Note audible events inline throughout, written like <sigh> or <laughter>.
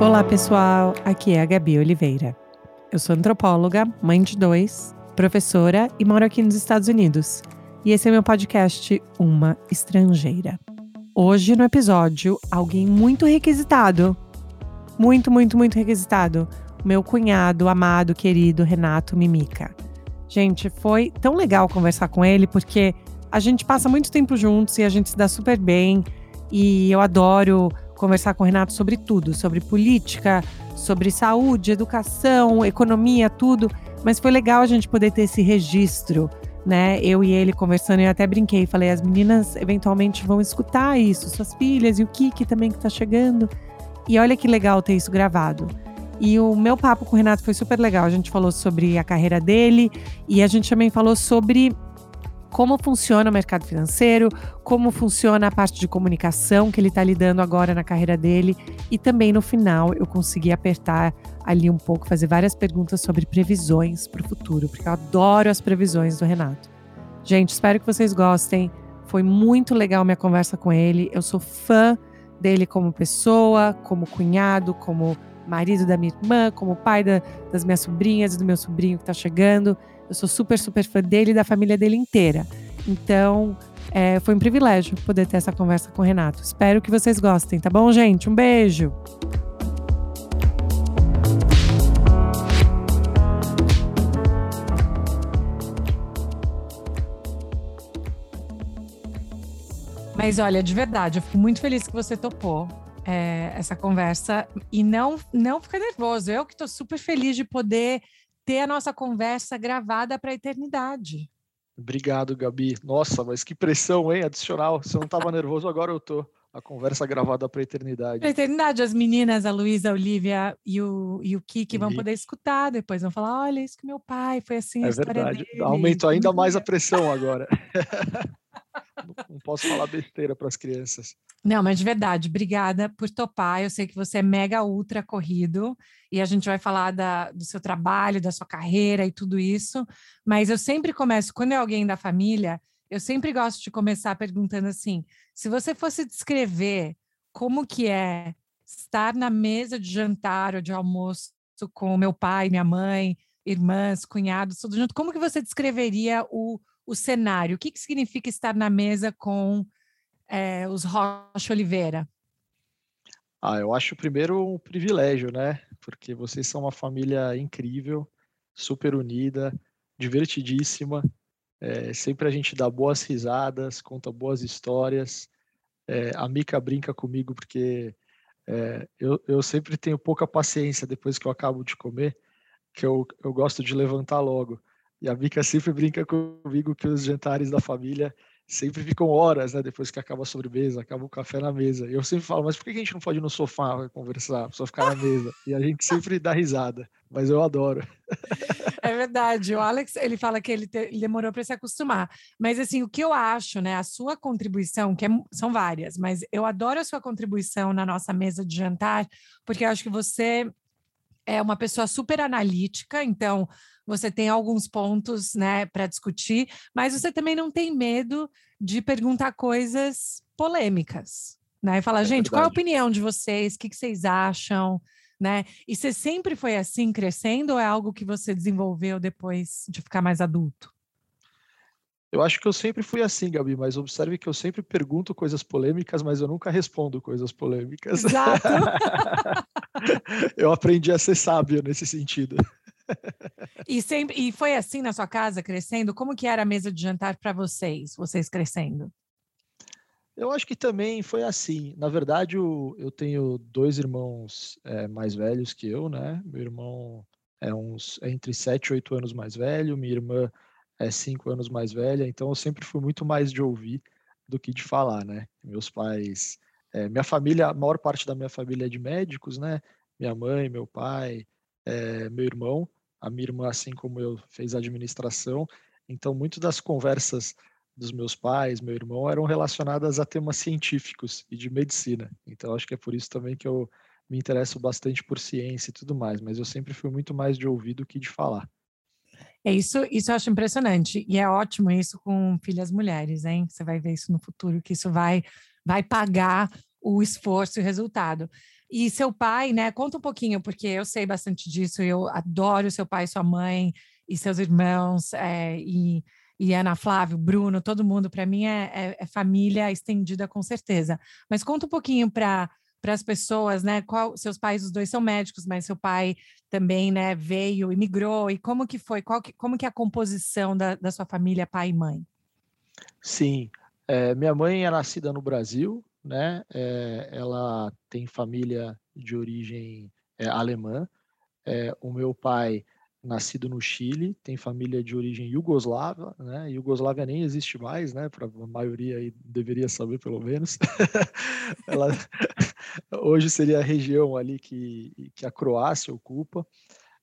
Olá, pessoal. Aqui é a Gabi Oliveira. Eu sou antropóloga, mãe de dois, professora e moro aqui nos Estados Unidos. E esse é meu podcast Uma Estrangeira. Hoje no episódio, alguém muito requisitado. Muito, muito, muito requisitado. Meu cunhado, amado, querido Renato Mimica. Gente, foi tão legal conversar com ele porque a gente passa muito tempo juntos e a gente se dá super bem. E eu adoro conversar com o Renato sobre tudo, sobre política, sobre saúde, educação, economia, tudo. Mas foi legal a gente poder ter esse registro, né? Eu e ele conversando, eu até brinquei, falei, as meninas eventualmente vão escutar isso, suas filhas e o Kiki também que tá chegando. E olha que legal ter isso gravado. E o meu papo com o Renato foi super legal. A gente falou sobre a carreira dele e a gente também falou sobre como funciona o mercado financeiro, como funciona a parte de comunicação que ele está lidando agora na carreira dele. E também no final eu consegui apertar ali um pouco, fazer várias perguntas sobre previsões para o futuro, porque eu adoro as previsões do Renato. Gente, espero que vocês gostem. Foi muito legal minha conversa com ele. Eu sou fã dele como pessoa, como cunhado, como marido da minha irmã, como pai da, das minhas sobrinhas e do meu sobrinho que está chegando. Eu sou super, super fã dele e da família dele inteira. Então, é, foi um privilégio poder ter essa conversa com o Renato. Espero que vocês gostem, tá bom, gente? Um beijo! Mas olha, de verdade, eu fico muito feliz que você topou é, essa conversa e não não fica nervoso. Eu que estou super feliz de poder ter a nossa conversa gravada para a eternidade. Obrigado, Gabi. Nossa, mas que pressão, hein? Adicional. Se eu não estava nervoso, agora eu tô. A conversa gravada para a eternidade. Para a eternidade. As meninas, a Luísa, a Olivia e o, e o Kiki vão poder escutar depois. Vão falar: olha, isso que meu pai foi assim. É verdade. Aumentou ainda mais a pressão agora. <laughs> não posso falar besteira para as crianças. Não, mas de verdade, obrigada por topar. Eu sei que você é mega ultra corrido e a gente vai falar da, do seu trabalho, da sua carreira e tudo isso. Mas eu sempre começo, quando é alguém da família, eu sempre gosto de começar perguntando assim: se você fosse descrever como que é estar na mesa de jantar ou de almoço com meu pai, minha mãe, irmãs, cunhados, tudo junto, como que você descreveria o, o cenário? O que, que significa estar na mesa com é, os Rocha Oliveira? Ah, eu acho primeiro um privilégio, né? Porque vocês são uma família incrível, super unida, divertidíssima. É, sempre a gente dá boas risadas, conta boas histórias. É, a Mica brinca comigo porque é, eu, eu sempre tenho pouca paciência depois que eu acabo de comer, que eu, eu gosto de levantar logo. E a Mica sempre brinca comigo que os jantares da família sempre ficam horas, né? Depois que acaba a sobremesa, acaba o café na mesa. E eu sempre falo, mas por que a gente não pode ir no sofá conversar, só ficar na mesa? E a gente sempre dá risada, mas eu adoro. <laughs> É verdade. O Alex, ele fala que ele, te, ele demorou para se acostumar. Mas assim, o que eu acho, né? A sua contribuição, que é, são várias, mas eu adoro a sua contribuição na nossa mesa de jantar, porque eu acho que você é uma pessoa super analítica, então você tem alguns pontos, né, para discutir, mas você também não tem medo de perguntar coisas polêmicas, né? E falar, é gente, verdade. qual é a opinião de vocês? O que, que vocês acham? Né? E você sempre foi assim crescendo ou é algo que você desenvolveu depois de ficar mais adulto? Eu acho que eu sempre fui assim, Gabi, mas observe que eu sempre pergunto coisas polêmicas, mas eu nunca respondo coisas polêmicas. Exato. <laughs> eu aprendi a ser sábio nesse sentido. E, sempre, e foi assim na sua casa, crescendo? Como que era a mesa de jantar para vocês, vocês crescendo? Eu acho que também foi assim. Na verdade, eu, eu tenho dois irmãos é, mais velhos que eu, né? Meu irmão é uns é entre 7 e 8 anos mais velho, minha irmã é 5 anos mais velha, então eu sempre fui muito mais de ouvir do que de falar, né? Meus pais, é, minha família, a maior parte da minha família é de médicos, né? Minha mãe, meu pai, é, meu irmão, a minha irmã, assim como eu, fez administração. Então, muitas das conversas dos meus pais, meu irmão, eram relacionadas a temas científicos e de medicina. Então, acho que é por isso também que eu me interesso bastante por ciência e tudo mais. Mas eu sempre fui muito mais de ouvir do que de falar. É isso, isso eu acho impressionante e é ótimo isso com filhas mulheres, hein? Você vai ver isso no futuro que isso vai vai pagar o esforço e o resultado. E seu pai, né? Conta um pouquinho, porque eu sei bastante disso, eu adoro seu pai, sua mãe e seus irmãos, é, e, e Ana Flávio, Bruno, todo mundo, para mim é, é, é, família estendida com certeza. Mas conta um pouquinho para para as pessoas, né? Qual, seus pais, os dois são médicos, mas seu pai também, né, veio, imigrou, e como que foi? Qual que, como que é a composição da, da sua família, pai e mãe? Sim, é, minha mãe é nascida no Brasil, né? É, ela tem família de origem é, alemã. O meu pai, nascido no Chile, tem família de origem iugoslava, né? Iugoslávia nem existe mais, né? Para a maioria aí deveria saber pelo menos. <laughs> ela <laughs> hoje seria a região ali que, que a Croácia ocupa.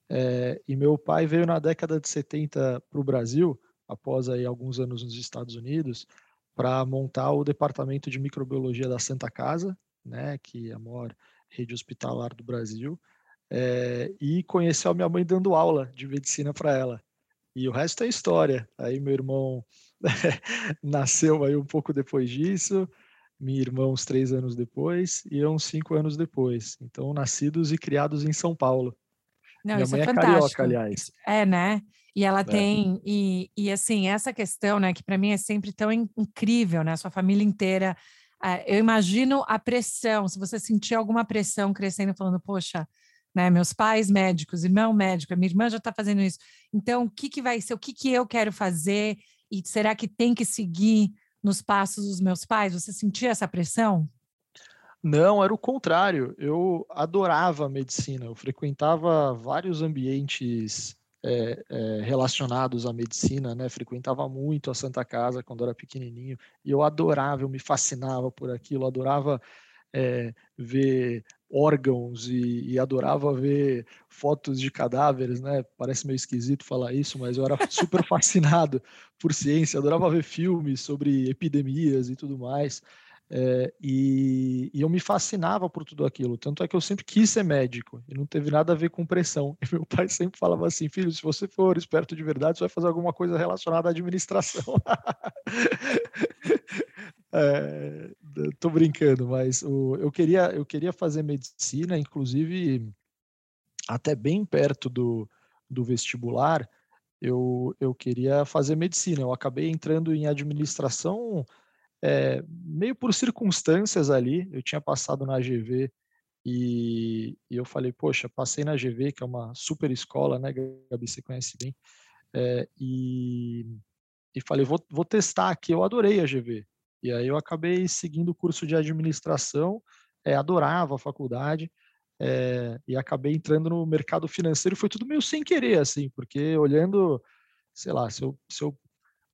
É, e meu pai veio na década de 70 para o Brasil, após aí alguns anos nos Estados Unidos, para montar o departamento de microbiologia da Santa Casa, né, que é a maior rede hospitalar do Brasil, é, e conheceu a minha mãe dando aula de medicina para ela. E o resto é história. Aí meu irmão <laughs> nasceu aí um pouco depois disso, minha irmã uns três anos depois e eu uns cinco anos depois. Então, nascidos e criados em São Paulo. Não, minha mãe é, é carioca, aliás. É, né? E ela é. tem, e, e assim, essa questão, né, que para mim é sempre tão incrível, né? Sua família inteira. Uh, eu imagino a pressão, se você sentir alguma pressão crescendo, falando, poxa, né, meus pais médicos, irmão médico, minha irmã já está fazendo isso. Então, o que, que vai ser, o que, que eu quero fazer? E será que tem que seguir nos passos dos meus pais? Você sentia essa pressão? Não, era o contrário. Eu adorava medicina. Eu frequentava vários ambientes é, é, relacionados à medicina, né? Frequentava muito a Santa Casa quando era pequenininho e eu adorava, eu me fascinava por aquilo, adorava é, ver órgãos e, e, adorava ver fotos de cadáveres, né? Parece meio esquisito falar isso, mas eu era <laughs> super fascinado por ciência, adorava ver filmes sobre epidemias e tudo mais. É, e, e, eu me fascinava por tudo aquilo. Tanto é que eu sempre quis ser médico e não teve nada a ver com pressão. E <laughs> meu pai sempre falava assim: filho, se você for esperto de verdade, você vai fazer alguma coisa relacionada à administração. <laughs> é, tô brincando, mas o, eu, queria, eu queria fazer medicina, inclusive até bem perto do, do vestibular. Eu, eu queria fazer medicina. Eu acabei entrando em administração é, meio por circunstâncias ali, eu tinha passado na GV e, e, eu falei, poxa, passei na GV, que é uma super escola, né, Gabi, você conhece bem, é, e, e falei, vou, vou testar aqui, eu adorei a GV. E aí eu acabei seguindo o curso de administração, é, adorava a faculdade, é, e acabei entrando no mercado financeiro, foi tudo meio sem querer, assim, porque olhando, sei lá, se eu, se eu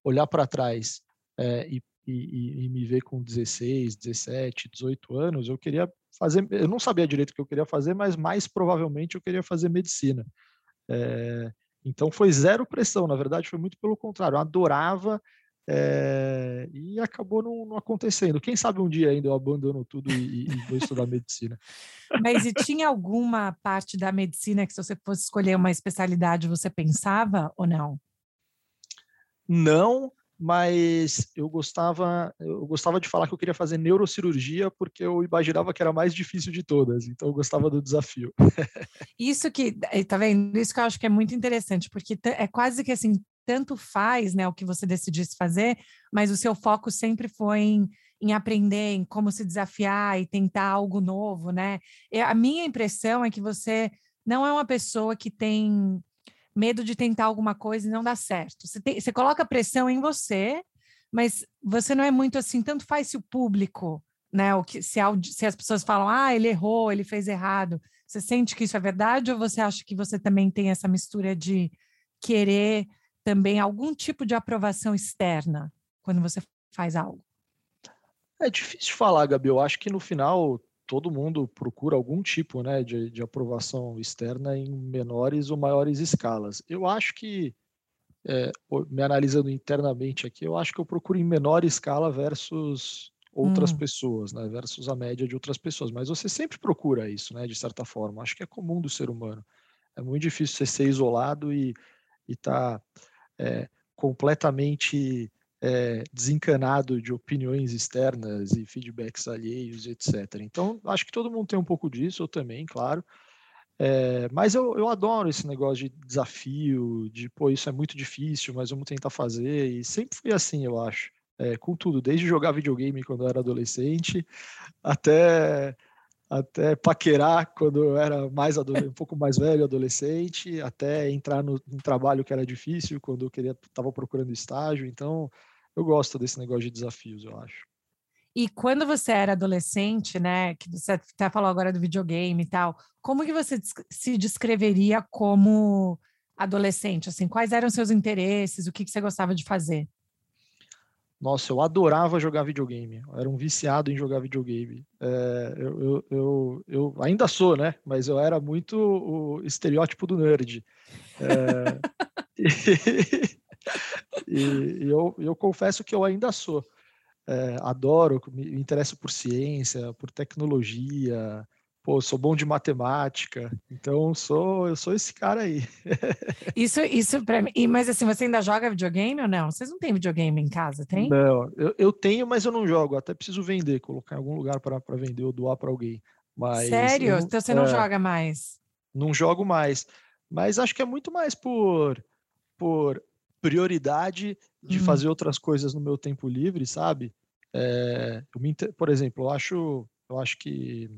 olhar para trás é, e e, e, me ver com 16, 17, 18 anos, eu queria fazer, eu não sabia direito o que eu queria fazer, mas mais provavelmente eu queria fazer medicina. É, então foi zero pressão, na verdade foi muito pelo contrário, eu adorava é, e acabou não, não, acontecendo. Quem sabe um dia ainda eu abandono tudo e, e vou estudar medicina. Mas e tinha alguma parte da medicina que se você fosse escolher uma especialidade você pensava ou não? Não, mas eu gostava, eu gostava de falar que eu queria fazer neurocirurgia porque eu imaginava que era a mais difícil de todas, então eu gostava do desafio. Isso que, eh, tá vendo? Isso que eu acho que é muito interessante, porque é quase que assim, tanto faz, né, o que você decidisse fazer, mas o seu foco sempre foi em, em aprender, em como se desafiar e tentar algo novo, né? E a minha impressão é que você não é uma pessoa que tem medo de tentar alguma coisa e não dar certo. Você, tem, você coloca pressão em você, mas você não é muito assim, tanto faz se o público, né? O que, se, se as pessoas falam, ah, ele errou, ele fez errado. Você sente que isso é verdade ou você acha que você também tem essa mistura de querer também algum tipo de aprovação externa quando você faz algo? É difícil falar, Gabi. Eu acho que no final todo mundo procura algum tipo né, de, de aprovação externa em menores ou maiores escalas. Eu acho que, é, me analisando internamente aqui, eu acho que eu procuro em menor escala versus outras hum. pessoas, né, versus a média de outras pessoas. Mas você sempre procura isso, né, de certa forma. Acho que é comum do ser humano. É muito difícil você ser isolado e estar tá, é, completamente é, desencanado de opiniões externas e feedbacks alheios, etc. Então, acho que todo mundo tem um pouco disso, eu também, claro. É, mas eu, eu adoro esse negócio de desafio, de pô, isso é muito difícil, mas vamos tentar fazer. E sempre fui assim, eu acho. É, com tudo, desde jogar videogame quando eu era adolescente, até até paquerar quando eu era mais um pouco mais velho, adolescente, até entrar no, trabalho que era difícil quando eu queria estava procurando estágio. Então, eu gosto desse negócio de desafios, eu acho. E quando você era adolescente, né, que você até falou agora do videogame e tal, como que você se descreveria como adolescente? Assim, quais eram seus interesses? O que, que você gostava de fazer? Nossa, eu adorava jogar videogame. Eu era um viciado em jogar videogame. É, eu, eu, eu, eu, ainda sou, né? Mas eu era muito o estereótipo do nerd. É, <laughs> e, e eu, eu confesso que eu ainda sou. É, adoro, me interesso por ciência, por tecnologia, pô, sou bom de matemática, então sou, eu sou esse cara aí. <laughs> isso, isso para mim. Mas assim, você ainda joga videogame ou não? Vocês não têm videogame em casa, tem? Não, eu, eu tenho, mas eu não jogo. Até preciso vender, colocar em algum lugar para vender ou doar para alguém. Mas Sério? então você não é, joga mais? Não jogo mais. Mas acho que é muito mais por, por prioridade de hum. fazer outras coisas no meu tempo livre, sabe? É, me, por exemplo, eu acho, eu acho que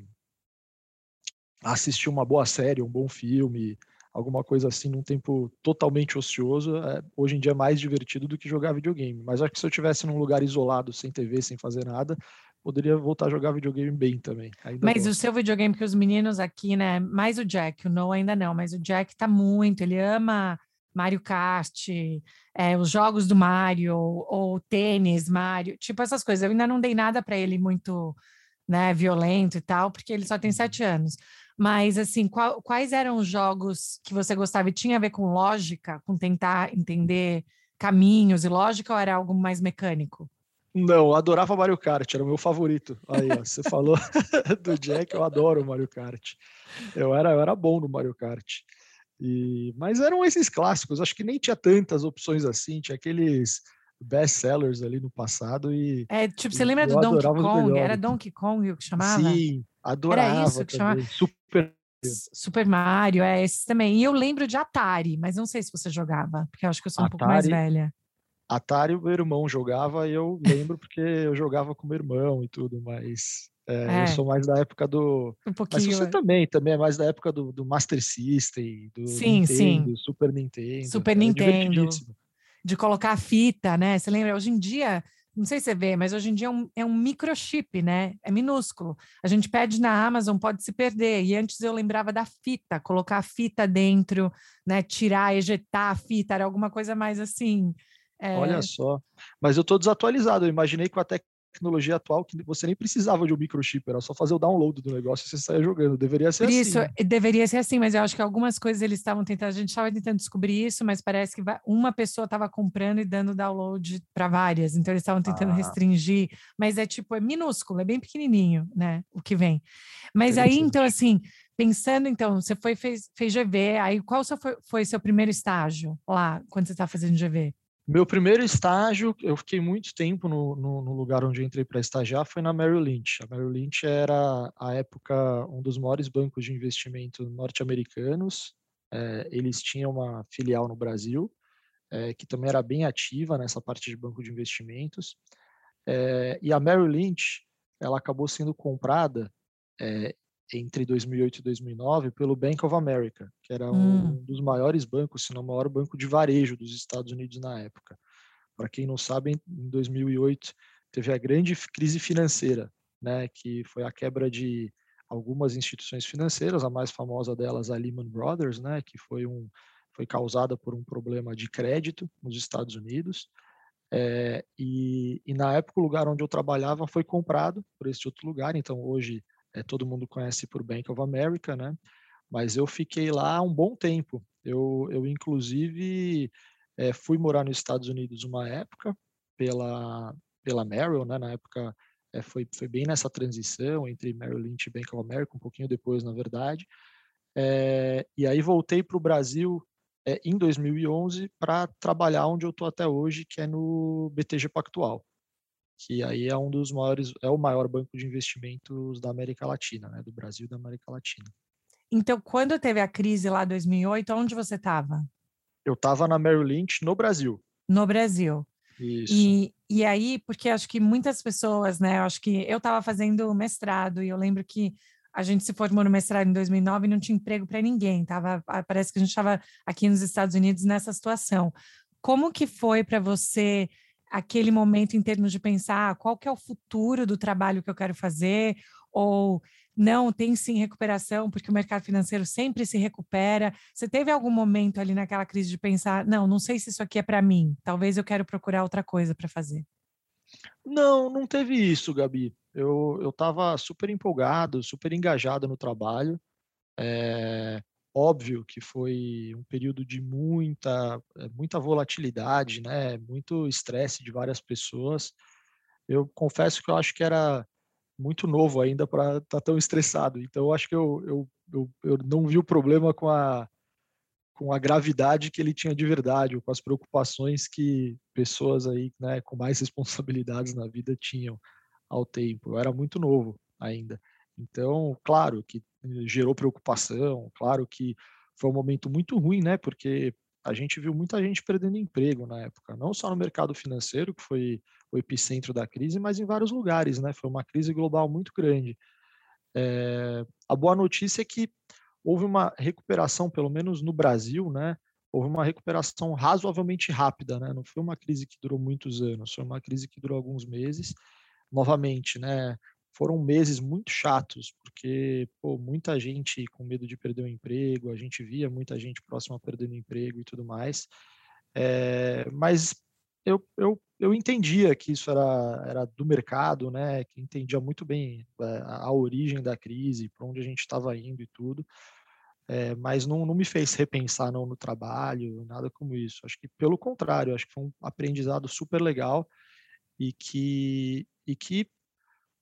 assistir uma boa série, um bom filme, alguma coisa assim num tempo totalmente ocioso, é, hoje em dia é mais divertido do que jogar videogame. Mas acho que se eu tivesse num lugar isolado, sem TV, sem fazer nada, poderia voltar a jogar videogame bem também. Mas o seu videogame, que os meninos aqui, né? Mais o Jack, o Noah ainda não, mas o Jack tá muito, ele ama Mario Kart, é, os jogos do Mario, ou tênis, Mario, tipo essas coisas. Eu ainda não dei nada para ele muito né, violento e tal, porque ele só tem sete anos. Mas, assim, qual, quais eram os jogos que você gostava e tinha a ver com lógica, com tentar entender caminhos e lógica, ou era algo mais mecânico? Não, eu adorava Mario Kart, era o meu favorito. Aí, ó, você falou <laughs> do Jack, eu adoro Mario Kart. Eu era, eu era bom no Mario Kart. E, mas eram esses clássicos, acho que nem tinha tantas opções assim, tinha aqueles best sellers ali no passado e É, tipo, você lembra do Donkey Kong? Era Donkey Kong o que chamava? Sim, adorava. Era isso que chamava? Super Super Mario, é esse também. E eu lembro de Atari, mas não sei se você jogava, porque eu acho que eu sou um Atari, pouco mais velha. Atari, o meu irmão jogava e eu lembro porque eu jogava com meu irmão e tudo, mas é, é. Eu sou mais da época do. Um pouquinho. Mas você é. também, também é mais da época do, do Master System, do sim, Nintendo, sim. Super Nintendo. Super Nintendo. De colocar a fita, né? Você lembra? Hoje em dia, não sei se você vê, mas hoje em dia é um, é um microchip, né? É minúsculo. A gente pede na Amazon, pode se perder. E antes eu lembrava da fita, colocar a fita dentro, né? Tirar, ejetar a fita, era alguma coisa mais assim. É... Olha só. Mas eu estou desatualizado. Eu imaginei que até tecnologia atual que você nem precisava de um microchip, era só fazer o download do negócio e você saia jogando. Deveria ser Por assim. Isso, né? deveria ser assim, mas eu acho que algumas coisas eles estavam tentando, a gente estava tentando descobrir isso, mas parece que uma pessoa estava comprando e dando download para várias, então eles estavam tentando ah. restringir, mas é tipo, é minúsculo, é bem pequenininho, né, o que vem. Mas aí, então, assim, pensando, então, você foi, fez, fez GV, aí qual foi, foi seu primeiro estágio lá, quando você está fazendo GV? Meu primeiro estágio, eu fiquei muito tempo no, no, no lugar onde entrei para estagiar, foi na Merrill Lynch. A Merrill Lynch era, à época, um dos maiores bancos de investimento norte-americanos. É, eles tinham uma filial no Brasil, é, que também era bem ativa nessa parte de banco de investimentos. É, e a Merrill Lynch, ela acabou sendo comprada entre 2008 e 2009 pelo Bank of America, que era um hum. dos maiores bancos, se não o maior banco de varejo dos Estados Unidos na época. Para quem não sabe, em 2008 teve a grande crise financeira, né, que foi a quebra de algumas instituições financeiras, a mais famosa delas a Lehman Brothers, né, que foi um foi causada por um problema de crédito nos Estados Unidos. É, e, e na época o lugar onde eu trabalhava foi comprado por esse outro lugar, então hoje é, todo mundo conhece por Bank of America, né? Mas eu fiquei lá um bom tempo. Eu, eu inclusive, é, fui morar nos Estados Unidos uma época pela, pela Merrill, né? Na época é, foi, foi bem nessa transição entre Merrill Lynch e Bank of America, um pouquinho depois, na verdade. É, e aí voltei para o Brasil é, em 2011 para trabalhar onde eu estou até hoje, que é no BTG Pactual, que aí é um dos maiores, é o maior banco de investimentos da América Latina, né, do Brasil e da América Latina. Então, quando teve a crise lá em 2008, onde você estava? Eu estava na Merrill Lynch, no Brasil. No Brasil. Isso. E, e aí, porque acho que muitas pessoas, né? Eu acho que eu estava fazendo mestrado e eu lembro que a gente se formou no mestrado em 2009 e não tinha emprego para ninguém. Tava, parece que a gente estava aqui nos Estados Unidos nessa situação. Como que foi para você aquele momento em termos de pensar ah, qual que é o futuro do trabalho que eu quero fazer? Ou não, tem sim recuperação, porque o mercado financeiro sempre se recupera. Você teve algum momento ali naquela crise de pensar, não, não sei se isso aqui é para mim, talvez eu quero procurar outra coisa para fazer? Não, não teve isso, Gabi. Eu estava super empolgado, super engajado no trabalho. É óbvio que foi um período de muita, eh, muita volatilidade, né? muito estresse de várias pessoas. Eu confesso que eu acho que era muito novo ainda para estar tá tão estressado. Então, eu acho que eu, eu, eu, eu, não vi o problema com a, com a gravidade que ele tinha de verdade, ou com as preocupações que pessoas aí né, com mais <laughs> responsabilidades na vida tinham ao tempo. Eu era muito novo ainda. Então, claro que gerou preocupação, claro que foi um momento muito ruim, né? Porque a gente viu muita gente perdendo emprego na época, não só no mercado financeiro, que foi o epicentro da crise, mas em vários lugares, né? Foi uma crise global muito grande. É, a boa notícia é que houve uma recuperação, pelo menos no Brasil, né? Houve uma recuperação razoavelmente rápida, né? Não foi uma crise que durou muitos anos, foi uma crise que durou alguns meses. Novamente, né? Foram meses muito chatos, porque pô, muita gente com medo de perder o emprego, a gente via muita gente próxima perdendo emprego e tudo mais. É, mas eu, eu, eu entendia que isso era, era do mercado, né? Que entendia muito bem a, eh, a origem da crise, para onde a gente estava indo e tudo. É, mas não, não me fez repensar não no trabalho, nada como isso. Acho que pelo contrário, acho que foi um aprendizado super legal e que, e que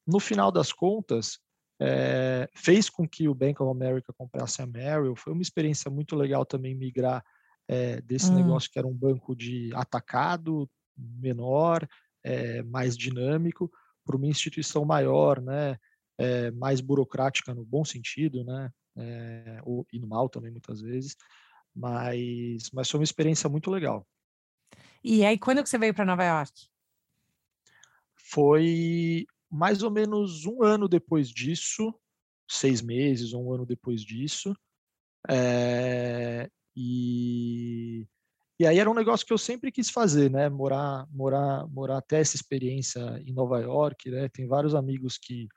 no final das contas é, fez com que o Bank of America comprasse a Merrill. Foi uma experiência muito legal também migrar é, desse hum. negócio que era um banco de atacado, menor, é, mais dinâmico, para uma instituição maior, né, é, mais burocrática no bom sentido, né, é, ou, e no mal também muitas vezes, mas, mas foi uma experiência muito legal. E aí, quando que você veio para Nova York? Foi mais ou menos um ano depois disso, seis meses ou um ano depois disso, é, e, e aí era um negócio que eu sempre quis fazer, né? Morar, morar, morar até essa experiência em Nova York, né? Tem vários amigos que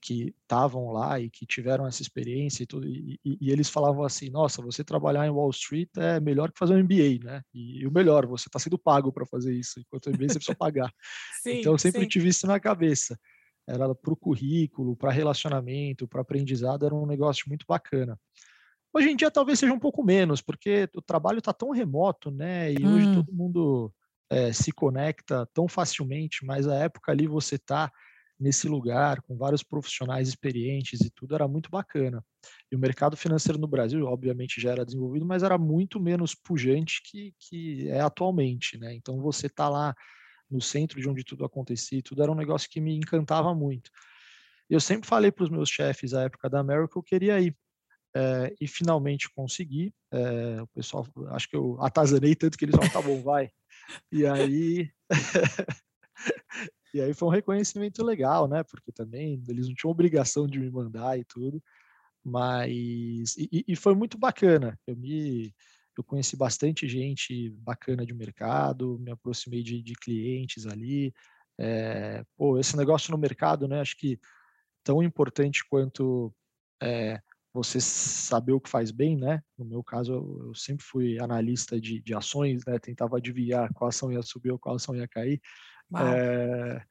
que estavam lá e que tiveram essa experiência e tudo, e, e, e, eles falavam assim, nossa, você trabalhar em Wall Street é melhor que fazer um MBA, né? E, e o melhor, você está sendo pago para fazer isso, enquanto o MBA você precisa pagar. <laughs> Sim, então eu sempre sim. tive isso na cabeça. Era para o currículo, para relacionamento, para aprendizado, era um negócio muito bacana. Hoje em dia talvez seja um pouco menos, porque o trabalho está tão remoto, né? E hum. hoje todo mundo é, se conecta tão facilmente, mas a época ali você está nesse lugar com vários profissionais experientes e tudo era muito bacana. E o mercado financeiro no Brasil, obviamente, já era desenvolvido, mas era muito menos pujante que, que é atualmente, né? Então você está lá no centro de onde tudo acontecia, tudo era um negócio que me encantava muito. Eu sempre falei para os meus chefes à época da América que eu queria ir é, e finalmente consegui. É, o pessoal, acho que eu atazanei tanto que eles falaram, tá bom, vai. E aí. <laughs> e aí foi um reconhecimento legal, né? Porque também eles não tinham obrigação de me mandar e tudo. Mas. E, e foi muito bacana. Eu me. Eu conheci bastante gente bacana de mercado, me aproximei de, de clientes ali. É, pô, esse negócio no mercado, né? Acho que tão importante quanto é, você saber o que faz bem, né? No meu caso, eu, eu sempre fui analista de, de, ações, né? Tentava adivinhar qual ação ia subir ou qual ação ia cair. É,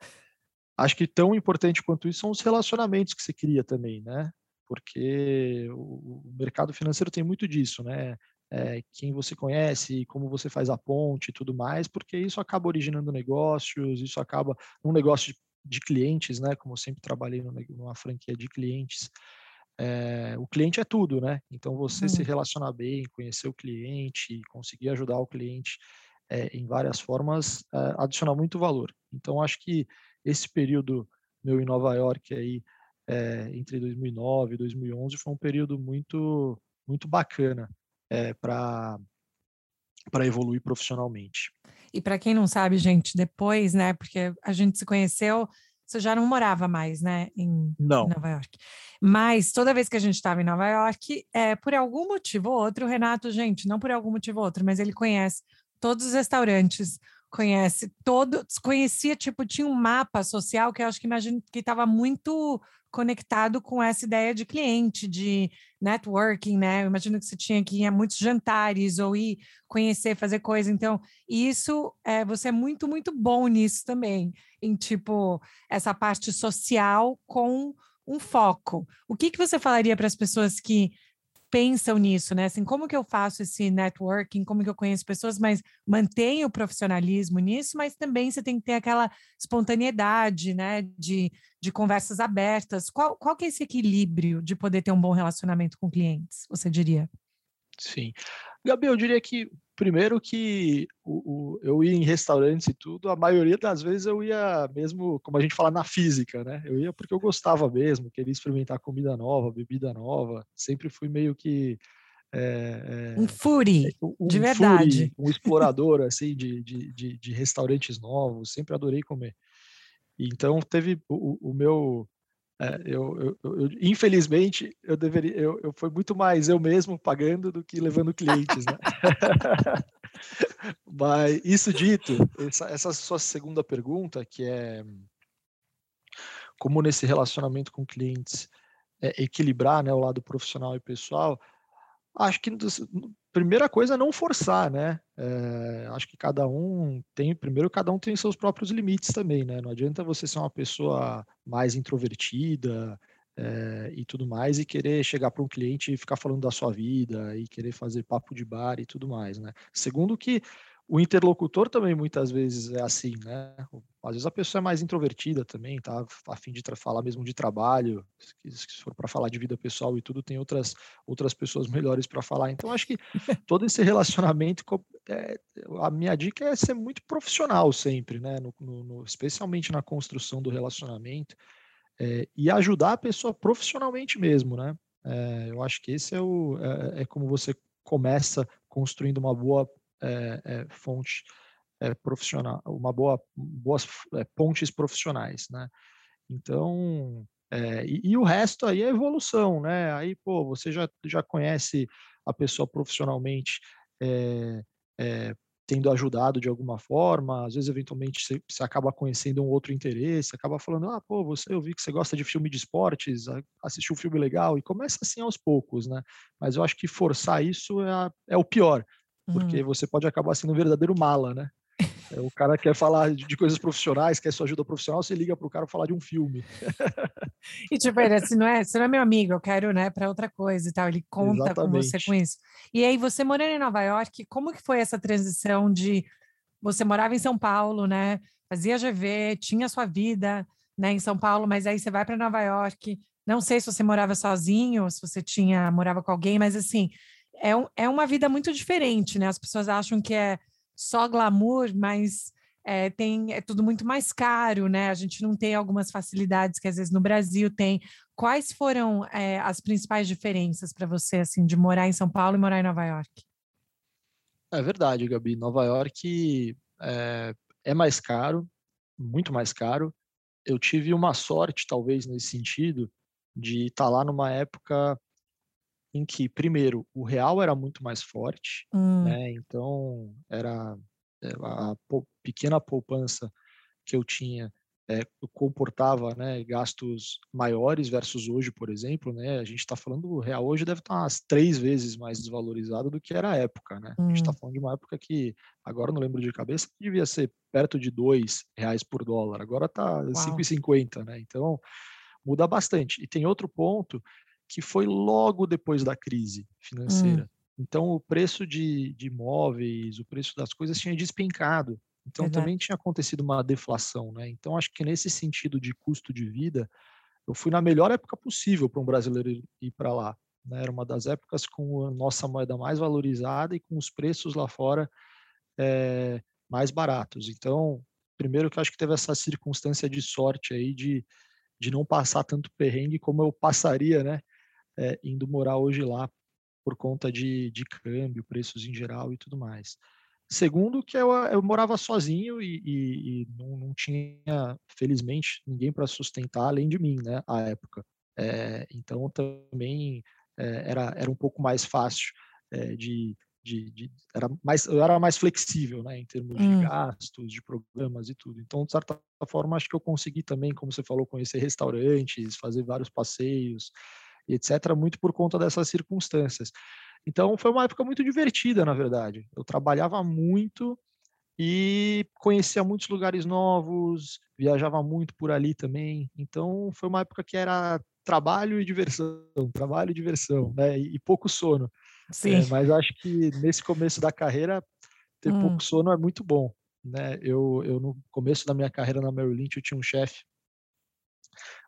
acho que tão importante quanto isso são os relacionamentos que você cria também, né? Porque o, o mercado financeiro tem muito disso, né? É, quem você conhece, como você faz a ponte e tudo mais, porque isso acaba originando negócios, isso acaba um negócio de, de clientes, né? Como eu sempre trabalhei numa franquia de clientes, é, o cliente é tudo, né? Então você hum. se relacionar bem, conhecer o cliente, conseguir ajudar o cliente é, em várias formas, é, adiciona muito valor. Então acho que esse período meu em Nova York aí entre 2009 e 2011 foi um período muito muito bacana para para evoluir profissionalmente. E para quem não sabe, gente, depois, né, porque a gente se conheceu, você já não morava mais, né, em, não. Nova York. Mas toda vez que a gente estava em Nova York, é, por algum motivo ou outro, o Renato, gente, não por algum motivo ou outro, mas ele conhece todos os restaurantes, conhece todo, conhecia, tipo, tinha um mapa social que eu acho que imagino que estava muito conectado com essa ideia de cliente, de networking, né? Eu imagino que você tinha que ir a muitos jantares ou ir conhecer, fazer coisa. Então, isso, é, você é muito, muito bom nisso também, em tipo, essa parte social com um foco. O que, que você falaria para as pessoas que pensam nisso, né? Assim, como que eu faço esse networking, como que eu conheço pessoas, mas mantenho o profissionalismo nisso, mas também você tem que ter aquela espontaneidade, né? De, de conversas abertas. Qual, qual que é esse equilíbrio de poder ter um bom relacionamento com clientes, você diria? Sim. Gabi, eu diria que primeiro que o, o, eu ia em restaurantes e tudo, a maioria das vezes eu ia mesmo, como a gente fala, na física, né? Eu ia porque eu gostava mesmo, queria experimentar comida nova, bebida nova. Sempre fui meio que. É, é, um foodie, um, de verdade. um explorador, assim, de, de, de, de, restaurantes novos, sempre adorei comer. Então, teve o, o meu é, eu, eu, eu, infelizmente, eu deveria, eu, eu fui muito mais eu mesmo pagando do que levando clientes, né? <laughs> Mas isso dito, essa, essa sua segunda pergunta, que é como nesse relacionamento com clientes é, equilibrar, né, o lado profissional e pessoal, acho que primeira coisa é não forçar, né? É, acho que cada um tem, primeiro, cada um tem seus próprios limites também, né? Não adianta você ser uma pessoa mais introvertida é, e tudo mais e querer chegar para um cliente e ficar falando da sua vida e querer fazer papo de bar e tudo mais, né? Segundo que o interlocutor também muitas vezes é assim, né? Às vezes a pessoa é mais introvertida também, tá? A fim de falar mesmo de trabalho, se for para falar de vida pessoal e tudo, tem outras outras pessoas melhores para falar. Então acho que <laughs> todo esse relacionamento, é, a minha dica é ser muito profissional sempre, né? No, no, no, especialmente na construção do relacionamento é, e ajudar a pessoa profissionalmente mesmo, né? É, eu acho que esse é o é, é como você começa construindo uma boa fonte é, profissional, uma boa boas é, pontes profissionais, né? Então, e, e, o resto aí é evolução, né? Aí, pô, você já, já conhece a pessoa profissionalmente tendo ajudado de alguma forma, às vezes eventualmente você, você, acaba conhecendo um outro interesse, acaba falando, ah, pô, você, eu vi que você gosta de filme de esportes, assistiu um filme legal, e começa assim aos poucos, né? Mas eu acho que forçar isso é, é o pior, porque uhum. você pode acabar sendo um verdadeiro mala, né? É, o cara quer falar de, de, coisas profissionais, quer sua ajuda profissional, você liga para o cara falar de um filme. e tipo, ele assim, não é, você não é meu amigo, eu quero, né, para outra coisa e tal. Ele conta Exatamente. com você com isso. E aí, você morando em Nova York, como que foi essa transição de você morava em São Paulo, né? Fazia GV, tinha sua vida, né, em São Paulo, mas aí você vai para Nova York. Não sei se você morava sozinho, se você tinha morava com alguém, mas assim, é, um, é uma vida muito diferente, né? As pessoas acham que é só glamour, mas é, tem, é tudo muito mais caro, né? A gente não tem algumas facilidades que às vezes no Brasil tem. Quais foram é, as principais diferenças para você, assim, de morar em São Paulo e morar em Nova York? É verdade, Gabi. Nova York é, é mais caro, muito mais caro. Eu tive uma sorte, talvez, nesse sentido, de estar lá numa época em que, primeiro, o real era muito mais forte, hum. né? Então, era eh, a pequena poupança que eu tinha é, comportava né, gastos maiores versus hoje, por exemplo, né? A gente está falando o real hoje deve estar tá umas três vezes mais desvalorizado do que era a época, né? Hum. A gente está hum. falando de uma época que agora não lembro de cabeça devia ser perto de dois reais por dólar, agora está 5,50, né? Então muda bastante. E tem outro ponto que foi logo depois da crise financeira. Hum. Então, o preço de, de imóveis, o preço das coisas tinha despencado. Então, também tinha acontecido uma deflação. Né? Então, acho que nesse sentido de custo de vida, eu fui na melhor época possível para um brasileiro ir para lá. Né? Era uma das épocas com a nossa moeda mais valorizada e com os preços lá fora é, mais baratos. Então, primeiro que eu acho que teve essa circunstância de sorte aí de, de não passar tanto perrengue como eu passaria, né? É, indo morar hoje lá por conta de, de câmbio, preços em geral e tudo mais. Segundo, que eu, eu morava sozinho e, e, e não, não, tinha, felizmente, ninguém para sustentar além de mim, né, à época. É, então, também é, era, era um pouco mais fácil é, de, de, de, era mais, eu era mais flexível, né, em termos hum. de gastos, de programas e tudo. Então, de certa forma, acho que eu consegui também, como você falou, conhecer restaurantes, fazer vários passeios, etc., muito por conta dessas circunstâncias. Então foi uma época muito divertida, na verdade. Eu trabalhava muito e conhecia muitos lugares novos, viajava muito por ali também. Então foi uma época que era trabalho e diversão, <laughs> trabalho e diversão, né? E, pouco sono. É, Sim. É, mas acho que nesse começo da carreira ter hum. pouco sono é muito bom, né? Eu, eu no começo da minha carreira na Merrill Lynch eu tinha um chefe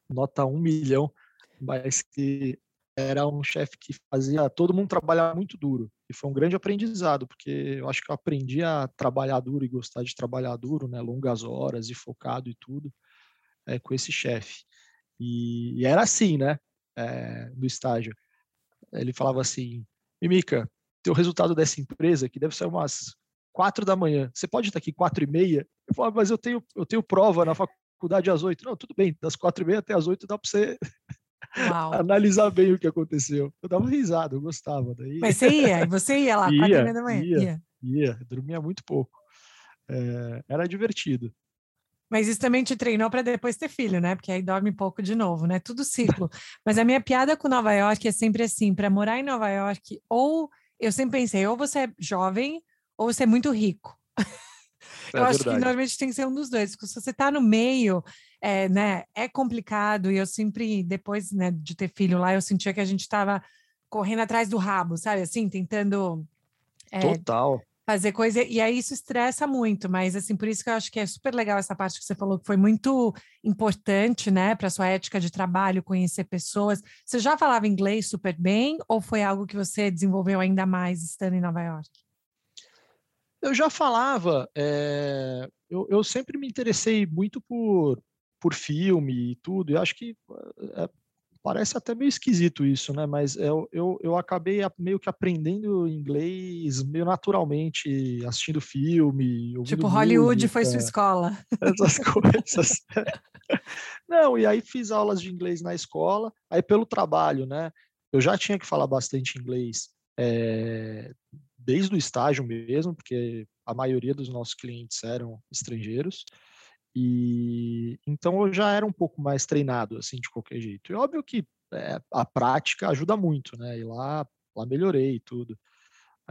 nota um milhão, mas que era um chefe que fazia todo mundo trabalhar muito duro. E foi um grande aprendizado, porque eu acho que eu aprendi a trabalhar duro e gostar de trabalhar duro, né, longas horas e focado e tudo, é, com esse chefe. E, e, era assim, né, é, no estágio. Ele falava assim, Mimica, teu resultado dessa empresa, que deve ser umas quatro da manhã, você pode estar aqui quatro e meia? Eu falava, mas eu tenho, eu tenho prova na faculdade às oito. Não, tudo bem, das quatro e meia até às oito dá para você analisar bem o que aconteceu. Eu dava risada, eu gostava. Daí... Mas você ia? Você ia lá, ia, da manhã? Ia, ia, ia. dormia muito pouco. É, era divertido. Mas isso também te treinou para depois ter filho, né? Porque aí dorme pouco de novo, né? Tudo ciclo. Mas a minha piada com Nova York é sempre assim: para morar em Nova York, ou eu sempre pensei, ou você é jovem, ou você é muito rico. <laughs> É eu acho que normalmente tem que ser um dos dois. Porque se você está no meio, é, né, é complicado. E eu sempre, depois né, de ter filho lá, eu sentia que a gente estava correndo atrás do rabo, sabe? Assim, tentando. É, Total. Fazer coisa, e aí isso estressa muito, mas assim, por isso que eu acho que é super legal essa parte que você falou, que foi muito importante, né, para sua ética de trabalho, conhecer pessoas. Você já falava inglês super bem, ou foi algo que você desenvolveu ainda mais estando em Nova York? Eu já falava, é, eu, eu, sempre me interessei muito por, por filme e tudo, e acho que é, parece até meio esquisito isso, né? Mas eu, eu, eu acabei meio que aprendendo inglês meio naturalmente, assistindo filme. Tipo, Hollywood música, foi sua escola. <laughs> Essas coisas. <laughs> Não, e aí fiz aulas de inglês na escola, aí pelo trabalho, né? Eu já tinha que falar bastante inglês é, desde o estágio mesmo, porque a maioria dos nossos clientes eram estrangeiros. E então eu já era um pouco mais treinado assim de qualquer jeito. E óbvio que é, a prática ajuda muito, né? E lá, lá melhorei e tudo.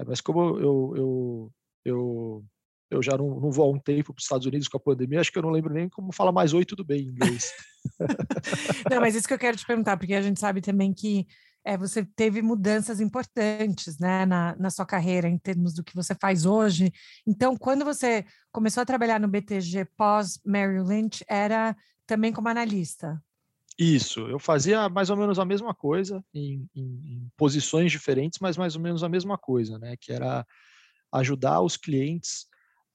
Mas como eu, eu, eu, eu já não, não vou há um tempo para os Estados Unidos com a pandemia, acho que eu não lembro nem como falar mais oi, tudo bem em inglês. <laughs> não, mas isso que eu quero te perguntar, porque a gente sabe também que é, você teve mudanças importantes né, na, na sua carreira, em termos do que você faz hoje. Então, quando você começou a trabalhar no BTG pós Merrill Lynch, era também como analista? Isso, eu fazia mais ou menos a mesma coisa, em, em, em posições diferentes, mas mais ou menos a mesma coisa, né? Que era ajudar os clientes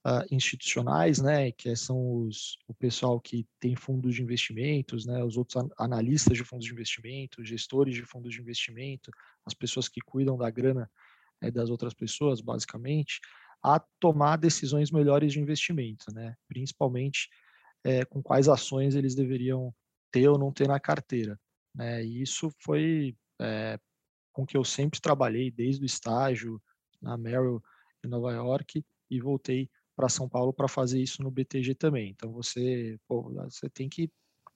uh, institucionais, né, que são os, o pessoal que tem fundos de investimentos, né, os outros analistas de fundos de investimento, gestores de fundos de investimento, as pessoas que cuidam da grana né, das outras pessoas, basicamente, a tomar decisões melhores de investimento, né, principalmente é, com quais ações eles deveriam ter ou não ter na carteira. Né, e isso foi é, com que eu sempre trabalhei desde o estágio na Merrill em Nova York e voltei para São Paulo para fazer isso no BTG também. Então você, pô, você tem que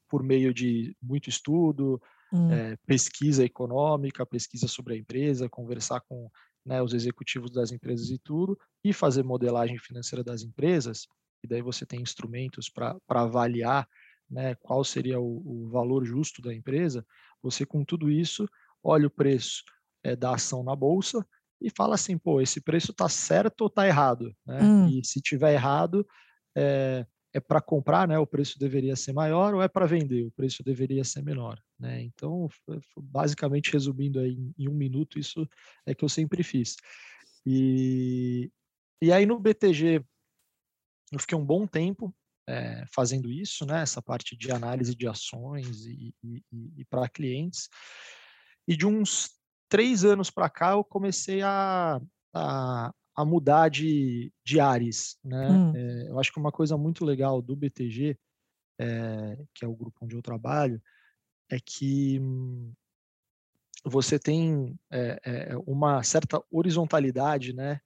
por meio de muito estudo, hum. é, pesquisa econômica, pesquisa sobre a empresa, conversar com né, os executivos das empresas e tudo, e fazer modelagem financeira das empresas, e daí você tem instrumentos para avaliar né, qual seria o, o, valor justo da empresa, você com tudo isso olha o preço é, da ação na bolsa, e fala assim, pô, esse preço está certo ou está errado, né? Hum. E se tiver errado, é, é para comprar, né, o preço deveria ser maior, ou é para vender, o preço deveria ser menor. Né? Então, basicamente, resumindo aí em um minuto, isso é que eu sempre fiz. E, e aí no BTG, eu fiquei um bom tempo é, fazendo isso, né, essa parte de análise de ações e, e, e para clientes. E de uns três anos para cá, eu comecei a, a, a mudar de, de ares. Né? Hum. É, eu acho que uma coisa muito legal do BTG, é, que é o grupo onde eu trabalho, é que hum, você tem é, uma certa horizontalidade, né?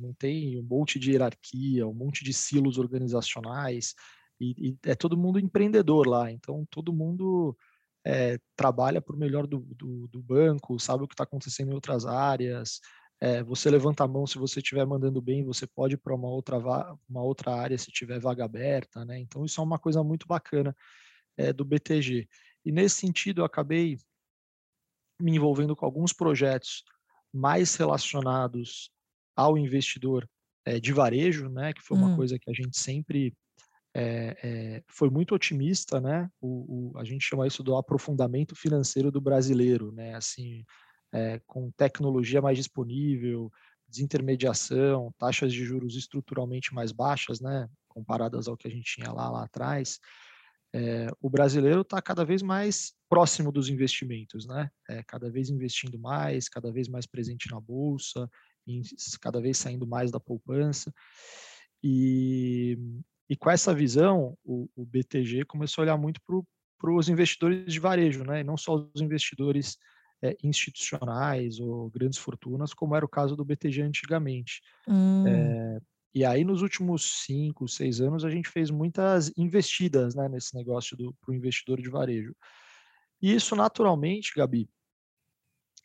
não tem um monte de hierarquia, um monte de silos organizacionais, e, e é todo mundo empreendedor lá, então todo mundo trabalha por melhor do, do, do banco, sabe o que está acontecendo em outras áreas, é, você levanta a mão se você estiver mandando bem, você pode ir para uma outra, uma outra área se tiver vaga aberta, né? Então isso é uma coisa muito bacana é, do BTG. E nesse sentido eu acabei me envolvendo com alguns projetos mais relacionados ao investidor é, de varejo, né? Que foi uma hum. coisa que a gente sempre é, foi muito otimista, né? O, o, a gente chama isso do aprofundamento financeiro do brasileiro, né? Assim, é, com tecnologia mais disponível, desintermediação, taxas de juros estruturalmente mais baixas, né, comparadas ao que a gente tinha lá, lá atrás, é, o brasileiro está cada vez mais próximo dos investimentos, né? É, cada vez investindo mais, cada vez mais presente na bolsa, cada vez saindo mais da poupança. E, e com essa visão, o, o BTG começou a olhar muito para os investidores de varejo, né? E não só os investidores é, institucionais ou grandes fortunas, como era o caso do BTG antigamente. Hum. É, e aí, nos últimos cinco, seis anos, a gente fez muitas investidas né, nesse negócio para o investidor de varejo. E isso, naturalmente, Gabi,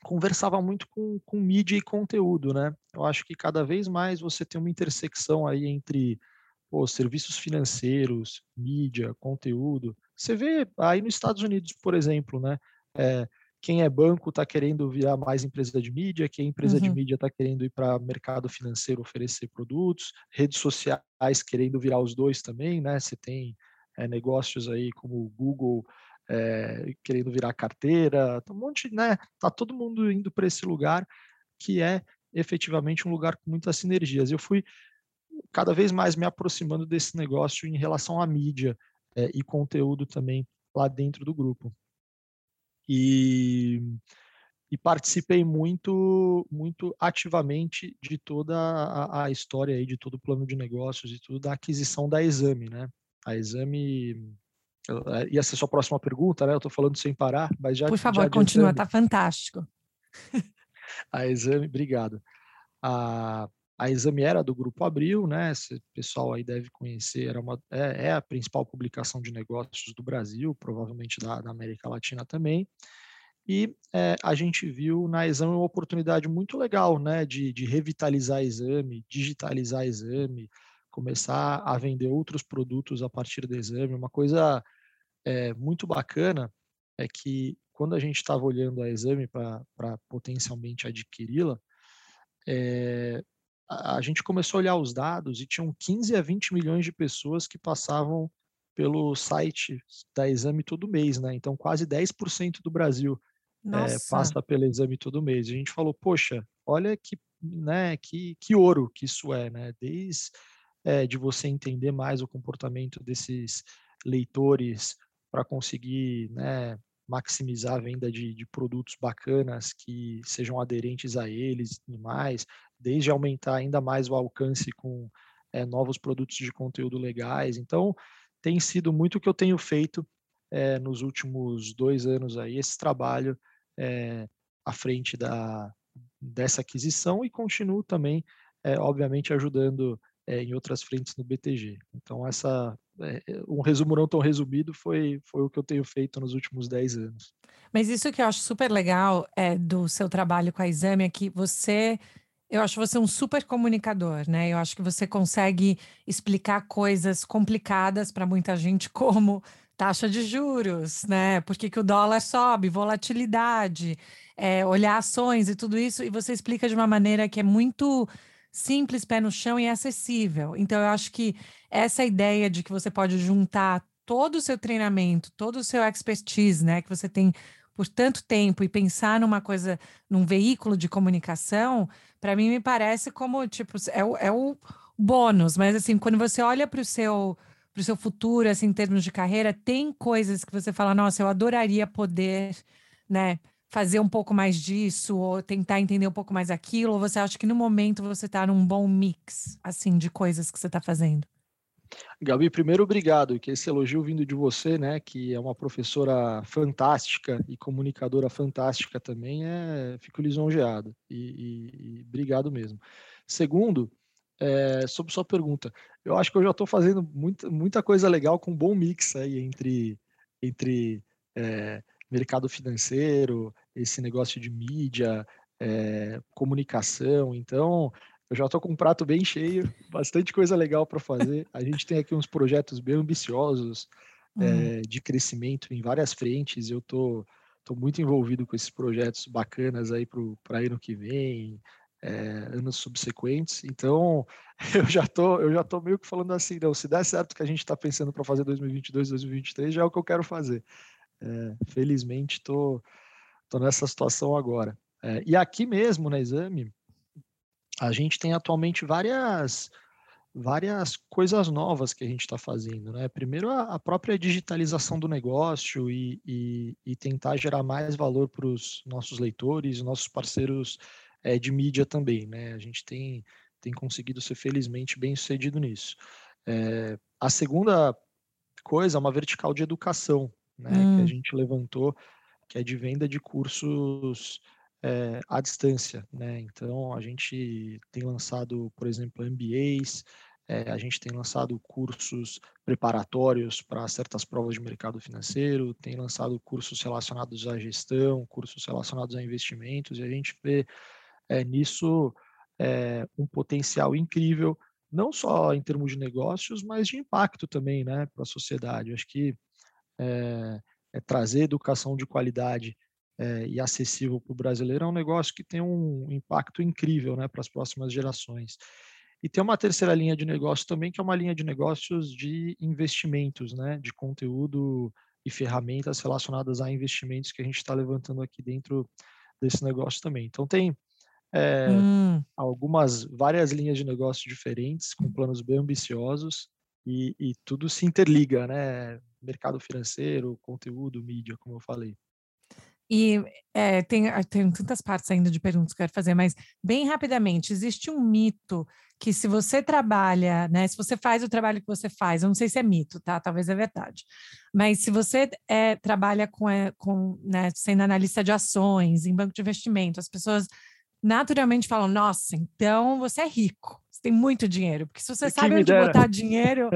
conversava muito com, com mídia e conteúdo, né? Eu acho que cada vez mais você tem uma intersecção aí entre pô, serviços financeiros, mídia, conteúdo. Você vê aí nos Estados Unidos, por exemplo, né? É, quem é banco está querendo virar mais empresa de mídia, quem é empresa uhum. de mídia está querendo ir para mercado financeiro oferecer produtos, redes sociais querendo virar os dois também, né? Você tem é, negócios aí como o Google é, querendo virar carteira, um monte, né? Tá todo mundo indo para esse lugar que é efetivamente um lugar com muitas sinergias. Eu fui cada vez mais me aproximando desse negócio em relação à mídia é, e conteúdo também lá dentro do grupo e, e participei muito muito ativamente de toda a, a, história aí de todo o plano de negócios e tudo da aquisição da Exame, né? A Exame eh, ia ser sua próxima pergunta, né? Eu estou falando sem parar, mas já por favor já continua, tá fantástico. <laughs> a Exame, obrigado. A, a Exame era do Grupo Abril, né? Esse pessoal aí deve conhecer, era uma, é, é a principal publicação de negócios do Brasil, provavelmente da, da América Latina também. E é, a gente viu na Exame uma oportunidade muito legal, né? De, de revitalizar Exame, digitalizar Exame, começar a vender outros produtos a partir do Exame. Uma coisa é, muito bacana é que quando a gente estava olhando a Exame para potencialmente adquiri-la, é, a gente começou a olhar os dados e tinham 15 a 20 milhões de pessoas que passavam pelo site da Exame todo mês, né? Então, quase 10% do Brasil é, passa pelo Exame todo mês. A gente falou, poxa, olha que, né, que, que ouro que isso é, né? Desde é, de você entender mais o comportamento desses leitores para conseguir, né, maximizar a venda de, de, produtos bacanas que sejam aderentes a eles e mais, desde aumentar ainda mais o alcance com é, novos produtos de conteúdo legais. Então, tem sido muito o que eu tenho feito é, nos últimos dois anos aí, esse trabalho é, à frente da, dessa aquisição e continuo também, obviamente, ajudando em outras frentes no BTG. Então, essa um resumo não tão resumido foi, foi o que eu tenho feito nos últimos 10 anos. Mas isso que eu acho super legal é, do seu trabalho com a Exame é que você eu acho você um super comunicador, né? Eu acho que você consegue explicar coisas complicadas para muita gente, como taxa de juros, né? Por que, que o dólar sobe, volatilidade, é, olhar ações e tudo isso, e você explica de uma maneira que é muito simples, pé no chão e acessível. Então, eu acho que essa ideia de que você pode juntar todo o seu treinamento, todo o seu expertise, né, que você tem por tanto tempo e pensar numa coisa, num veículo de comunicação, para mim me parece como tipo é o, é o bônus, mas assim quando você olha para o seu para o seu futuro, assim, em termos de carreira, tem coisas que você fala, nossa, eu adoraria poder, né, fazer um pouco mais disso, ou tentar entender um pouco mais aquilo, ou você acha que no momento você está num bom mix, assim, de coisas que você está fazendo? Gabi, primeiro obrigado, que esse elogio vindo de você, né, que é uma professora fantástica e comunicadora fantástica também, é, fico lisonjeado e, e, e obrigado mesmo. Segundo, é, sobre sua pergunta, eu acho que eu já estou fazendo muita, muita coisa legal com um bom mix aí entre, entre é, mercado financeiro, esse negócio de mídia, é, comunicação. Então, eu já estou com um prato bem cheio, bastante coisa legal para fazer. A gente tem aqui uns projetos bem ambiciosos hum. de crescimento em várias frentes. Eu estou tô, tô muito envolvido com esses projetos bacanas aí para ano que vem é, anos subsequentes. Então, <laughs> eu já tô, eu já tô meio que falando assim, não, se der certo o que a gente está pensando para fazer 2022, 2023, já é o que eu quero fazer. É, felizmente, tô, tô nessa situação agora. É, e aqui mesmo na Exame, a gente tem atualmente várias várias coisas novas que a gente está fazendo, né? Primeiro a, própria digitalização do negócio e, e, e tentar gerar mais valor para os nossos leitores, nossos parceiros é, de mídia também, né? A gente tem, tem conseguido ser felizmente bem sucedido nisso. É, a segunda coisa é uma vertical de educação, né? Hum. Que a hum. gente levantou, que é de venda de cursos é, à distância, né? Então a gente tem lançado, por exemplo, MBAs, é, a gente tem lançado cursos preparatórios para certas provas de mercado financeiro, tem lançado cursos relacionados à gestão, cursos relacionados a investimentos, e a gente vê é, nisso é, um potencial incrível, não só em termos de negócios, mas de impacto também né, para a sociedade. acho que é, trazer educação de qualidade é, e acessível para o brasileiro é um negócio que tem um impacto incrível né, para as próximas gerações. E tem uma terceira linha de negócio também, que é uma linha de negócios de investimentos, né, de conteúdo e ferramentas relacionadas a investimentos que a gente está levantando aqui dentro desse negócio também. Então tem é, hum. algumas, várias linhas de negócio diferentes, com planos bem ambiciosos, e, e, tudo se interliga, né? Mercado financeiro, conteúdo, mídia, como eu falei. E é, tem, ah, tem tantas partes ainda de perguntas que eu quero fazer, mas bem rapidamente, existe um mito que se você trabalha, né, se você faz o trabalho que você faz, eu não sei se é mito, tá? Talvez é verdade. Mas se você é, trabalha com, é, com né, sendo analista de ações, em banco de investimento, as pessoas naturalmente falam: nossa, então você é rico, você tem muito dinheiro. Porque se você sabe onde dera. botar dinheiro,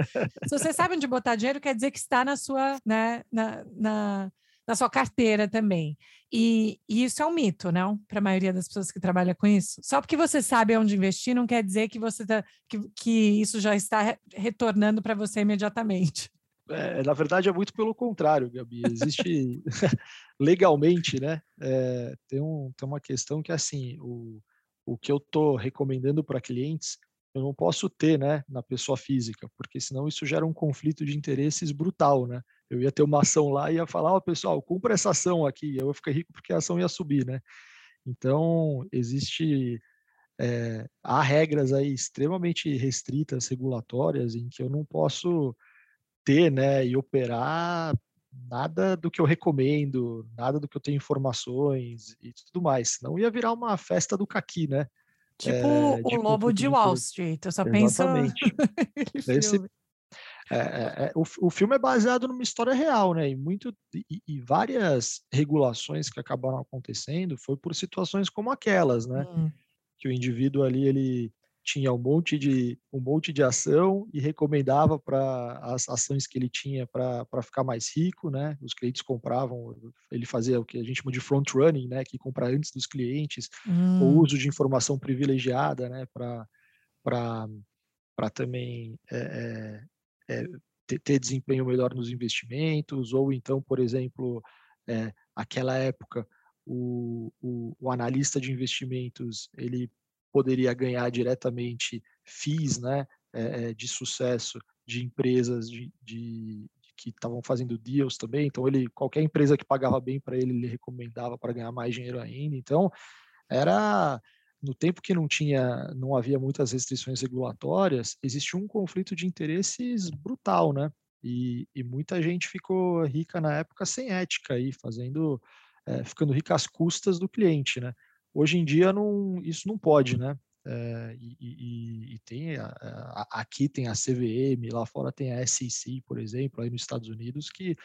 se você sabe onde botar dinheiro, quer dizer que está na sua, né, na, na, na sua carteira também. E, e, isso é um mito, não? Para a maioria das pessoas que trabalham com isso. Só porque você sabe onde investir, não quer dizer que você tá, que, que isso já está retornando para você imediatamente. É, na verdade, é muito pelo contrário, Gabi. Existe <laughs> legalmente, né? É, tem, um, tem uma questão que é assim: o, o que eu estou recomendando para clientes, eu não posso ter, né, na pessoa física, porque senão isso gera um conflito de interesses brutal, né? Eu ia ter uma ação lá e ia falar, ó, oh, pessoal, cumpra essa ação aqui, eu ia ficar rico porque a ação ia subir, né? Então, existe é, há regras aí extremamente restritas, regulatórias, em que eu não posso ter, né, e operar nada do que eu recomendo, nada do que eu tenho informações e tudo mais. Senão ia virar uma festa do caqui, né? Tipo é, o Lobo de Wall Street, eu só Exatamente. <laughs> penso... Esse, é, é, é, o, o filme é baseado numa história real, né? E, muito, e, e, várias regulações que acabaram acontecendo foi por situações como aquelas, né? Hum. Que o indivíduo ali, ele tinha um monte de, um monte de ação e recomendava para as ações que ele tinha para ficar mais rico, né? Os clientes compravam, ele fazia o que a gente chama de front running, né? Que compra antes dos clientes, hum. o uso de informação privilegiada, né? Para também é, é, ter, ter, desempenho melhor nos investimentos, ou então, por exemplo, é, aquela época o, o, o analista de investimentos ele poderia ganhar diretamente FIIs né, é, de sucesso de empresas de, de que estavam fazendo deals também. Então ele qualquer empresa que pagava bem para ele, ele recomendava para ganhar mais dinheiro ainda. Então era no tempo que não tinha, não havia muitas restrições regulatórias, existia um conflito de interesses brutal, né? E, e muita gente ficou rica na época sem ética aí, fazendo, é, ficando rica às custas do cliente, né? Hoje em dia não, isso não pode, né? É, e, e, e, tem a, a, aqui tem a CVM, lá fora tem a SEC, por exemplo, aí nos Estados Unidos, que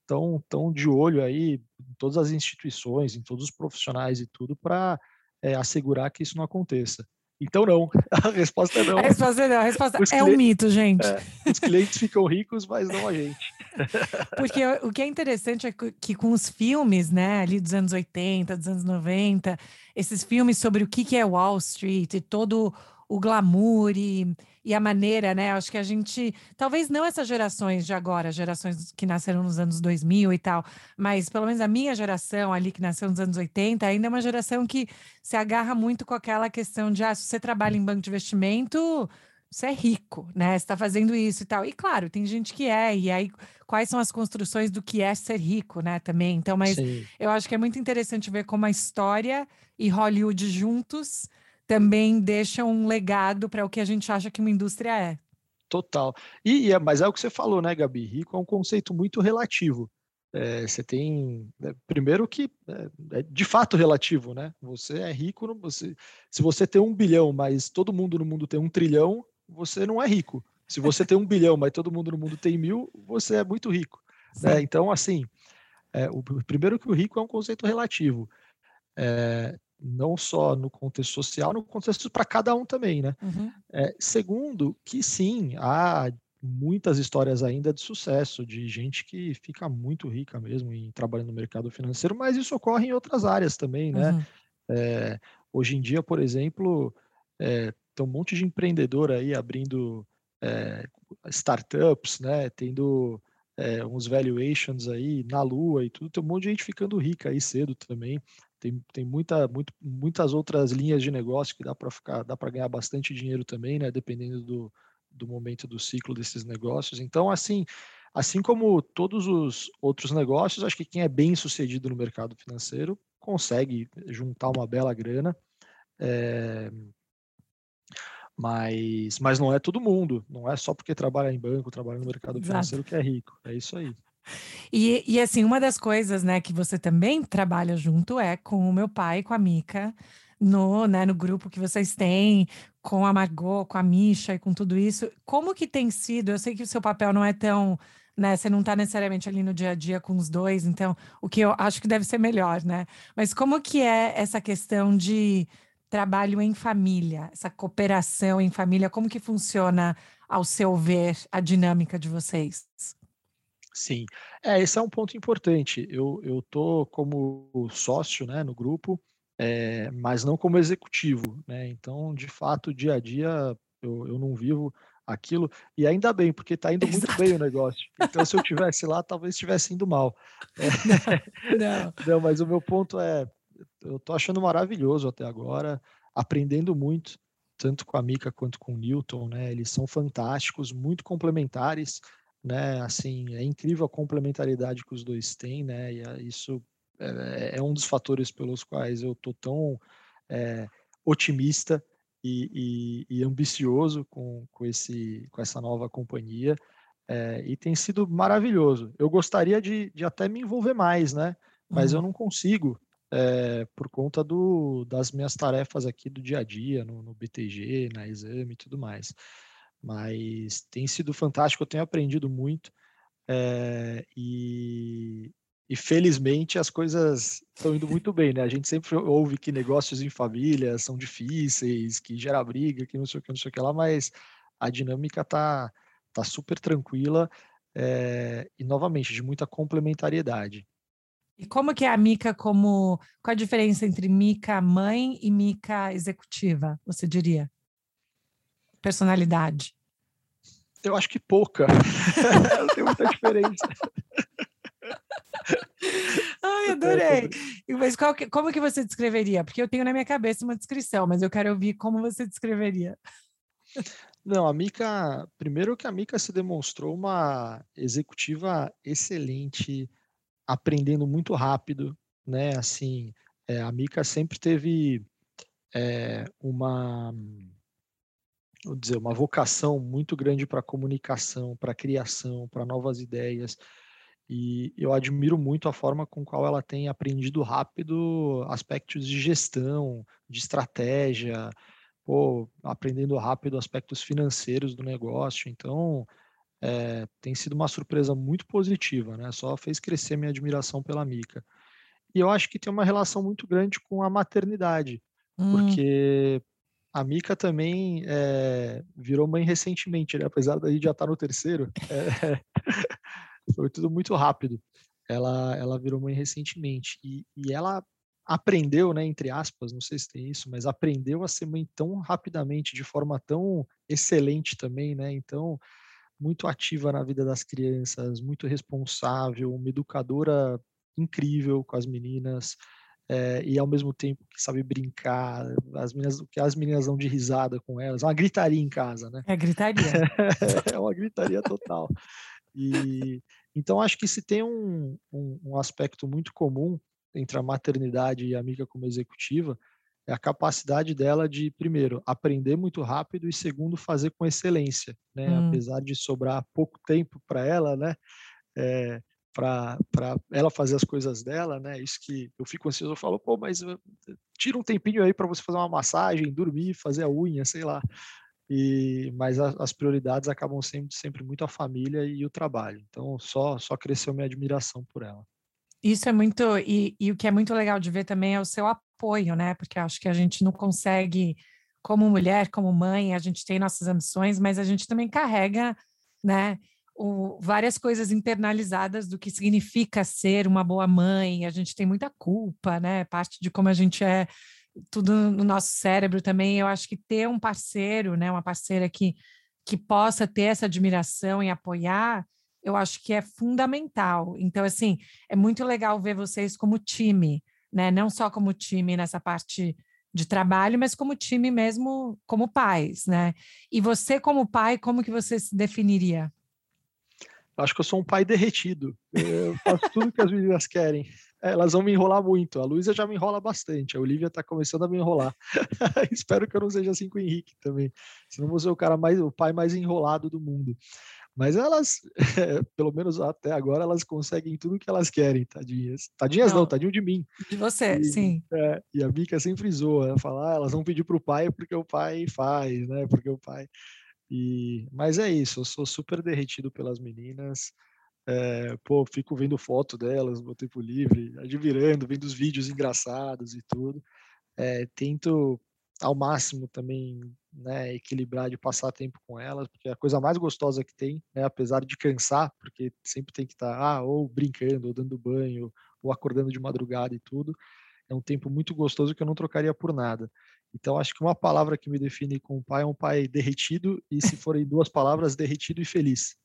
estão tão de olho aí em todas as instituições, em todos os profissionais e tudo para é, assegurar que isso não aconteça. Então, não. <laughs> A resposta é não. A resposta é não. A resposta os é um mito, gente. É, os clientes ficam ricos, mas não a gente. <laughs> Porque o que é interessante é que com os filmes, né, ali dos anos 80, dos anos 90, esses filmes sobre o que é Wall Street e todo o glamour e, e a maneira, né? Acho que a gente, talvez não essas gerações de agora, gerações que nasceram nos anos 2000 e tal, mas pelo menos a minha geração ali que nasceu nos anos 80, ainda é uma geração que se agarra muito com aquela questão de, ah, se você trabalha em banco de investimento, você é rico, né? Você está fazendo isso e tal. E claro, tem gente que é, e aí quais são as construções do que é ser rico, né? Também. Então, mas Sim. eu acho que é muito interessante ver como a história e Hollywood juntos também deixa um legado para o que a gente acha que uma indústria é. Total. E, é, mas é o que você falou, né, Gabi? Rico é um conceito muito relativo. É, você tem. É, primeiro que é, é, de fato relativo, né? Você é rico, você, se você tem um bilhão, mas todo mundo no mundo tem um trilhão, você não é rico. Se você tem um <laughs> bilhão, mas todo mundo no mundo tem mil, você é muito rico. Né? Então, assim, é, o primeiro que o rico é um conceito relativo. Não só no contexto social, no contexto para cada um também, né? Uhum. É, segundo, que sim, há muitas histórias ainda de sucesso, de gente que fica muito rica mesmo em trabalhando no mercado financeiro, mas isso ocorre em outras áreas também, né? Uhum. É, hoje em dia, por exemplo, é, tem um monte de empreendedor aí abrindo é, startups, né? Tendo é, uns valuations aí na lua e tudo, tem um monte de gente ficando rica aí cedo também. Tem, tem muita, muito, muitas outras linhas de negócio que dá para ficar, dá para ganhar bastante dinheiro também, né? Dependendo do, do momento do ciclo desses negócios. Então, assim, assim como todos os outros negócios, acho que quem é bem sucedido no mercado financeiro consegue juntar uma bela grana. É, mas, mas não é todo mundo, não é só porque trabalha em banco, trabalha no mercado financeiro que é rico. É isso aí. E, e assim, uma das coisas, né, que você também trabalha junto é com o meu pai, com a Mica, no, né, no grupo que vocês têm, com a Margot, com a Misha e com tudo isso. Como que tem sido? Eu sei que o seu papel não é tão, né, você não está necessariamente ali no dia a dia com os dois, então o que eu acho que deve ser melhor, né? Mas como que é essa questão de trabalho em família, essa cooperação em família, como que funciona ao seu ver a dinâmica de vocês? Sim, é, esse é um ponto importante. Eu eu tô como sócio, né, no grupo, eh, mas não como executivo, né, então, de fato, dia a dia eu eu não vivo aquilo, e ainda bem, porque está indo muito bem o negócio. Então, se eu tivesse lá, talvez estivesse indo mal. Não. Não, mas o meu ponto é, eu tô achando maravilhoso até agora, aprendendo muito, tanto com a Mica quanto com o Newton, né, eles são fantásticos, muito complementares né? Assim, é incrível a complementaridade que os dois têm, né? E isso é, é um dos fatores pelos quais eu tô tão é, otimista e, e, e, ambicioso com, com, esse, com essa nova companhia. É, e tem sido maravilhoso. Eu gostaria de, de até me envolver mais, né? Mas uhum. eu não consigo é, por conta do, das minhas tarefas aqui do dia a dia, no, no BTG, na exame e tudo mais. Mas tem sido fantástico, eu tenho aprendido muito. É, e, e felizmente as coisas estão indo muito bem, né? A gente sempre ouve que negócios em família são difíceis, que gera briga, que não sei o que, não sei o que lá, mas a dinâmica tá, tá super tranquila é, e novamente de muita complementariedade. E como que é a Mica como qual a diferença entre Mica mãe e Mica executiva, você diria? Personalidade? Eu acho que pouca. Não <laughs> tem muita diferença. Ai, adorei. Mas que, como que você descreveria? Porque eu tenho na minha cabeça uma descrição, mas eu quero ouvir como você descreveria. Não, a Mica, primeiro que a Mica se demonstrou uma executiva excelente, aprendendo muito rápido, né? Assim, é, a Mica sempre teve é, uma, vou dizer, uma vocação muito grande para comunicação, para criação, para novas ideias. E eu admiro muito a forma com qual ela tem aprendido rápido aspectos de gestão, de estratégia, pô, aprendendo rápido aspectos financeiros do negócio. Então, é, tem sido uma surpresa muito positiva, né? Só fez crescer minha admiração pela Mica. E eu acho que tem uma relação muito grande com a maternidade, hum. porque a Mica também é, virou mãe recentemente, né? Apesar gente já estar tá no terceiro, <laughs> é, foi tudo muito rápido. Ela, ela virou mãe recentemente e, e ela aprendeu, né, entre aspas, não sei se tem isso, mas aprendeu a ser mãe tão rapidamente, de forma tão excelente também, né? Então, muito ativa na vida das crianças, muito responsável, uma educadora incrível com as meninas. É, e ao mesmo tempo que sabe brincar, as meninas, o que as meninas dão de risada com elas, é uma gritaria em casa, né? É gritaria. <laughs> é uma gritaria total. E então acho que se tem um, um, um, aspecto muito comum entre a maternidade e a amiga como executiva é a capacidade dela de primeiro aprender muito rápido e segundo fazer com excelência, né? Hum. Apesar de sobrar pouco tempo para ela, né? É, para ela fazer as coisas dela, né? Isso que eu fico ansioso, eu falo, pô, mas tira um tempinho aí para você fazer uma massagem, dormir, fazer a unha, sei lá. E, mas a, as prioridades acabam sempre, sempre muito a família e o trabalho. Então, só, só cresceu minha admiração por ela. Isso é muito, e, e o que é muito legal de ver também é o seu apoio, né? Porque acho que a gente não consegue, como mulher, como mãe, a gente tem nossas ambições, mas a gente também carrega, né? O, várias coisas internalizadas do que significa ser uma boa mãe. A gente tem muita culpa, né? Parte de como a gente é, tudo no nosso cérebro também. Eu acho que ter um parceiro, né? Uma parceira que, que possa ter essa admiração e apoiar, eu acho que é fundamental. Então, assim, é muito legal ver vocês como time, né? Não só como time nessa parte de trabalho, mas como time mesmo, como pais, né? E você como pai, como que você se definiria? Acho que eu sou um pai derretido. Eu faço tudo que as meninas querem. Elas vão me enrolar muito. A Luísa já me enrola bastante. A Olivia está começando a me enrolar. <laughs> Espero que eu não seja assim com o Henrique também. Senão vou ser o cara mais, o pai mais enrolado do mundo. Mas elas, <laughs> pelo menos até agora, elas conseguem tudo que elas querem, tadinhas. Tadinhas não, não tadinho de mim. De você, e, sim. É, e a Mica sempre zoa, ela fala, ah, elas vão pedir para o pai porque o pai faz, né? Porque o pai. E, mas é isso, eu sou super derretido pelas meninas. É, pô, fico vendo foto delas no tempo livre, admirando, vendo os vídeos engraçados e tudo. É, tento ao máximo também né, equilibrar de passar tempo com elas, porque é a coisa mais gostosa que tem, né, apesar de cansar, porque sempre tem que estar tá, ah, ou brincando, ou dando banho, ou acordando de madrugada e tudo. É um tempo muito gostoso que eu não trocaria por nada. Então, acho que uma palavra que me define como pai é um pai derretido, e se <laughs> forem duas palavras, derretido e feliz.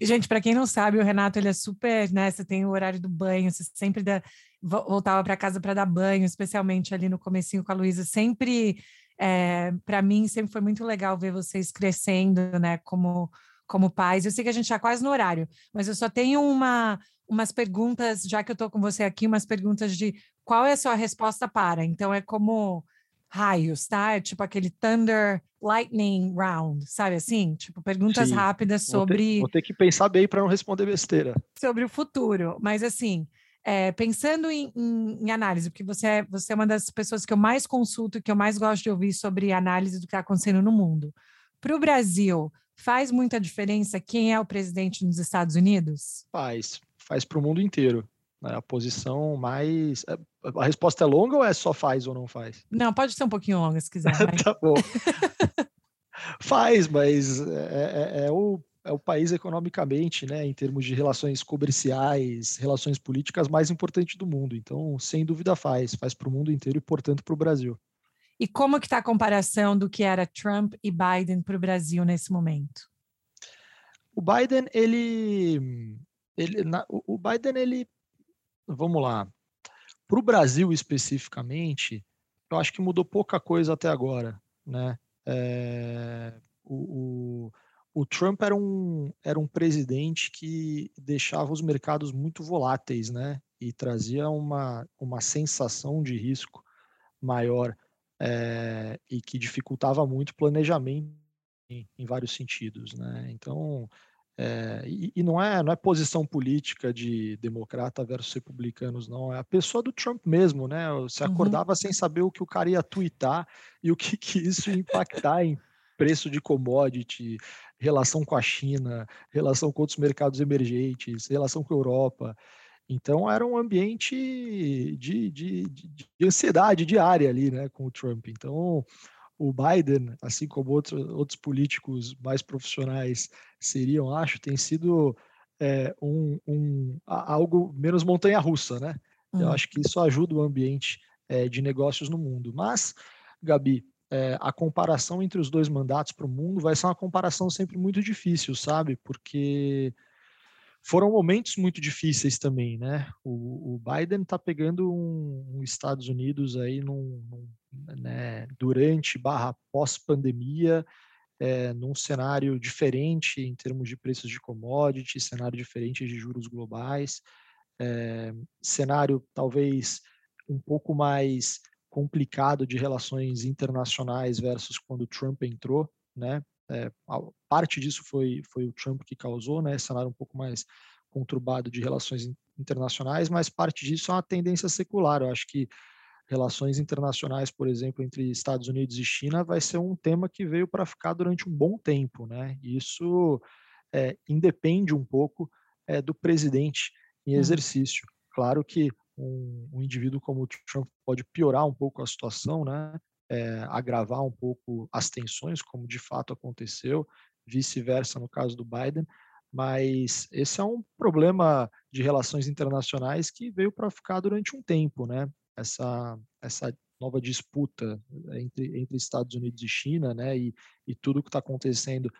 e, gente, para quem não sabe, o Renato ele é super, né? Você tem o horário do banho, você sempre dá, voltava para casa para dar banho, especialmente ali no comecinho com a Luísa. Sempre, é, para mim, sempre foi muito legal ver vocês crescendo, né? Como como pais. Eu sei que a gente está quase no horário, mas eu só tenho uma, umas perguntas, já que eu estou com você aqui, umas perguntas de qual é a sua resposta para. Então, é como raios, tá? É tipo aquele Thunder Lightning Round, sabe assim? Tipo, perguntas Sim. rápidas sobre. Vou ter, vou ter que pensar bem para não responder besteira. Sobre o futuro. Mas, assim, é, pensando em, em, em, análise, porque você é, você é uma das pessoas que eu mais consulto e que eu mais gosto de ouvir sobre análise do que está acontecendo no mundo. Para o Brasil, faz muita diferença quem é o presidente nos Estados Unidos? Faz faz para o mundo inteiro. Né? A posição mais. É, a resposta é longa ou é só faz ou não faz? Não, pode ser um pouquinho longa se quiser. <laughs> tá bom. faz, mas é, é, é, o, é o país economicamente, né, em termos de relações comerciais, relações políticas mais importante do mundo. Então, sem dúvida faz, faz para o mundo inteiro e, portanto, para o Brasil. E como que está a comparação do que era Trump e Biden para o Brasil nesse momento? O Biden, ele ele, na, o Biden, ele, vamos lá, para o Brasil especificamente, eu acho que mudou pouca coisa até agora, né? É, o, o, o, Trump era um, era um presidente que deixava os mercados muito voláteis, né? E trazia uma, uma sensação de risco maior é, e que dificultava muito o planejamento em, em vários sentidos, né? Então, é, e, e, não é não é posição política de democrata versus republicanos, não. É a pessoa do Trump mesmo, né? Você uhum. acordava uhum. sem saber o que o cara ia twittar e o que, que isso ia impactar em preço de commodity, relação com a China, relação com outros mercados emergentes, relação com a Europa. Então era um ambiente de, de, de, de ansiedade diária ali, né, com o Trump. Então o Biden, assim como outro, outros políticos mais profissionais seriam, acho, tem sido é, um, um, algo menos montanha-russa, né? Uhum. Eu acho que isso ajuda o ambiente é, de negócios no mundo. Mas, Gabi, é, a comparação entre os dois mandatos para o mundo vai ser uma comparação sempre muito difícil, sabe? Porque foram momentos muito difíceis também, né? O, o Biden está pegando um, um, Estados Unidos aí num, num, né, durante barra pós-pandemia, é, num cenário diferente em termos de preços de commodity, cenário diferente de juros globais, é, cenário talvez um pouco mais complicado de relações internacionais versus quando Trump entrou, né? É, parte disso foi, foi o Trump que causou, né, cenário um pouco mais conturbado de relações internacionais, mas parte disso é uma tendência secular. Eu acho que relações internacionais, por exemplo, entre Estados Unidos e China, vai ser um tema que veio para ficar durante um bom tempo, né? Isso é, independe um pouco é, do presidente em uhum. exercício. Claro que um, um, indivíduo como o Trump pode piorar um pouco a situação, né? É, agravar um pouco as tensões, como de fato aconteceu, vice-versa no caso do Biden, mas esse é um problema de relações internacionais que veio para ficar durante um tempo, né? Essa, essa nova disputa entre, entre Estados Unidos e China, né? E, e tudo que está acontecendo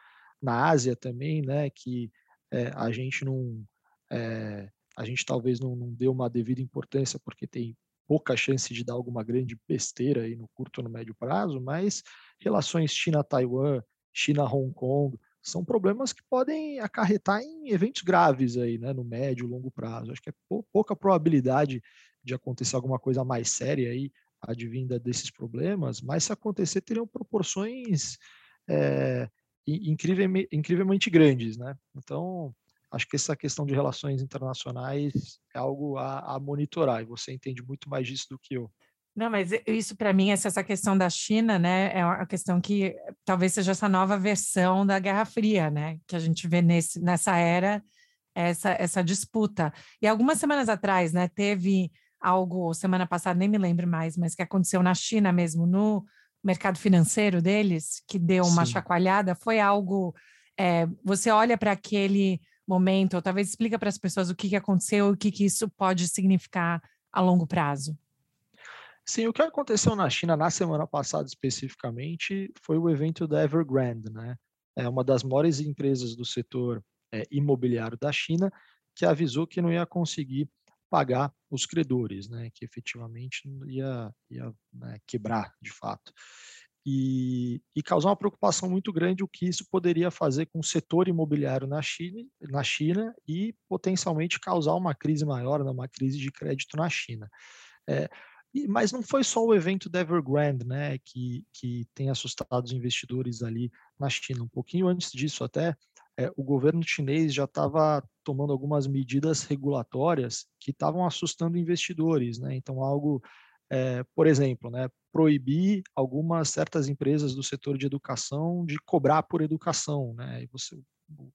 na Ásia também, né? Que é, a gente não, é, a gente talvez não, não deu uma devida importância porque tem pouca chance de dar alguma grande besteira aí no curto ou no médio prazo, mas relações China-Taiwan, China-Hong Kong, são problemas que podem acarretar em eventos graves aí, né, no médio e longo prazo. Acho que é pouca probabilidade de acontecer alguma coisa mais séria aí, advinda desses problemas, mas se acontecer, teriam proporções é, incrivelmente grandes, né? Então, acho que essa questão de relações internacionais é algo a, a monitorar, e você entende muito mais disso do que eu. Não, mas isso para mim, essa questão da China, né, é uma questão que talvez seja essa nova versão da Guerra Fria, né, que a gente vê nesse, nessa era, essa, essa disputa. E algumas semanas atrás, né, teve algo, semana passada, nem me lembro mais, mas que aconteceu na China mesmo, no mercado financeiro deles, que deu uma Sim. chacoalhada, foi algo, é, você olha para aquele momento, ou talvez explica para as pessoas o que, que aconteceu e o que, que isso pode significar a longo prazo. Sim, o que aconteceu na China na semana passada especificamente foi o evento da Evergrande, né? É uma das maiores empresas do setor é, imobiliário da China que avisou que não ia conseguir pagar os credores, né? Que efetivamente ia, ia né, quebrar de fato e, e causar uma preocupação muito grande o que isso poderia fazer com o setor imobiliário na China, na China e potencialmente causar uma crise maior, né, uma crise de crédito na China. É, e, mas não foi só o evento da Evergrande né, que, que tem assustado os investidores ali na China. Um pouquinho antes disso, até é, o governo chinês já estava tomando algumas medidas regulatórias que estavam assustando investidores. Né? Então, algo é, por exemplo, né, proibir algumas certas empresas do setor de educação de cobrar por educação. Né, e você,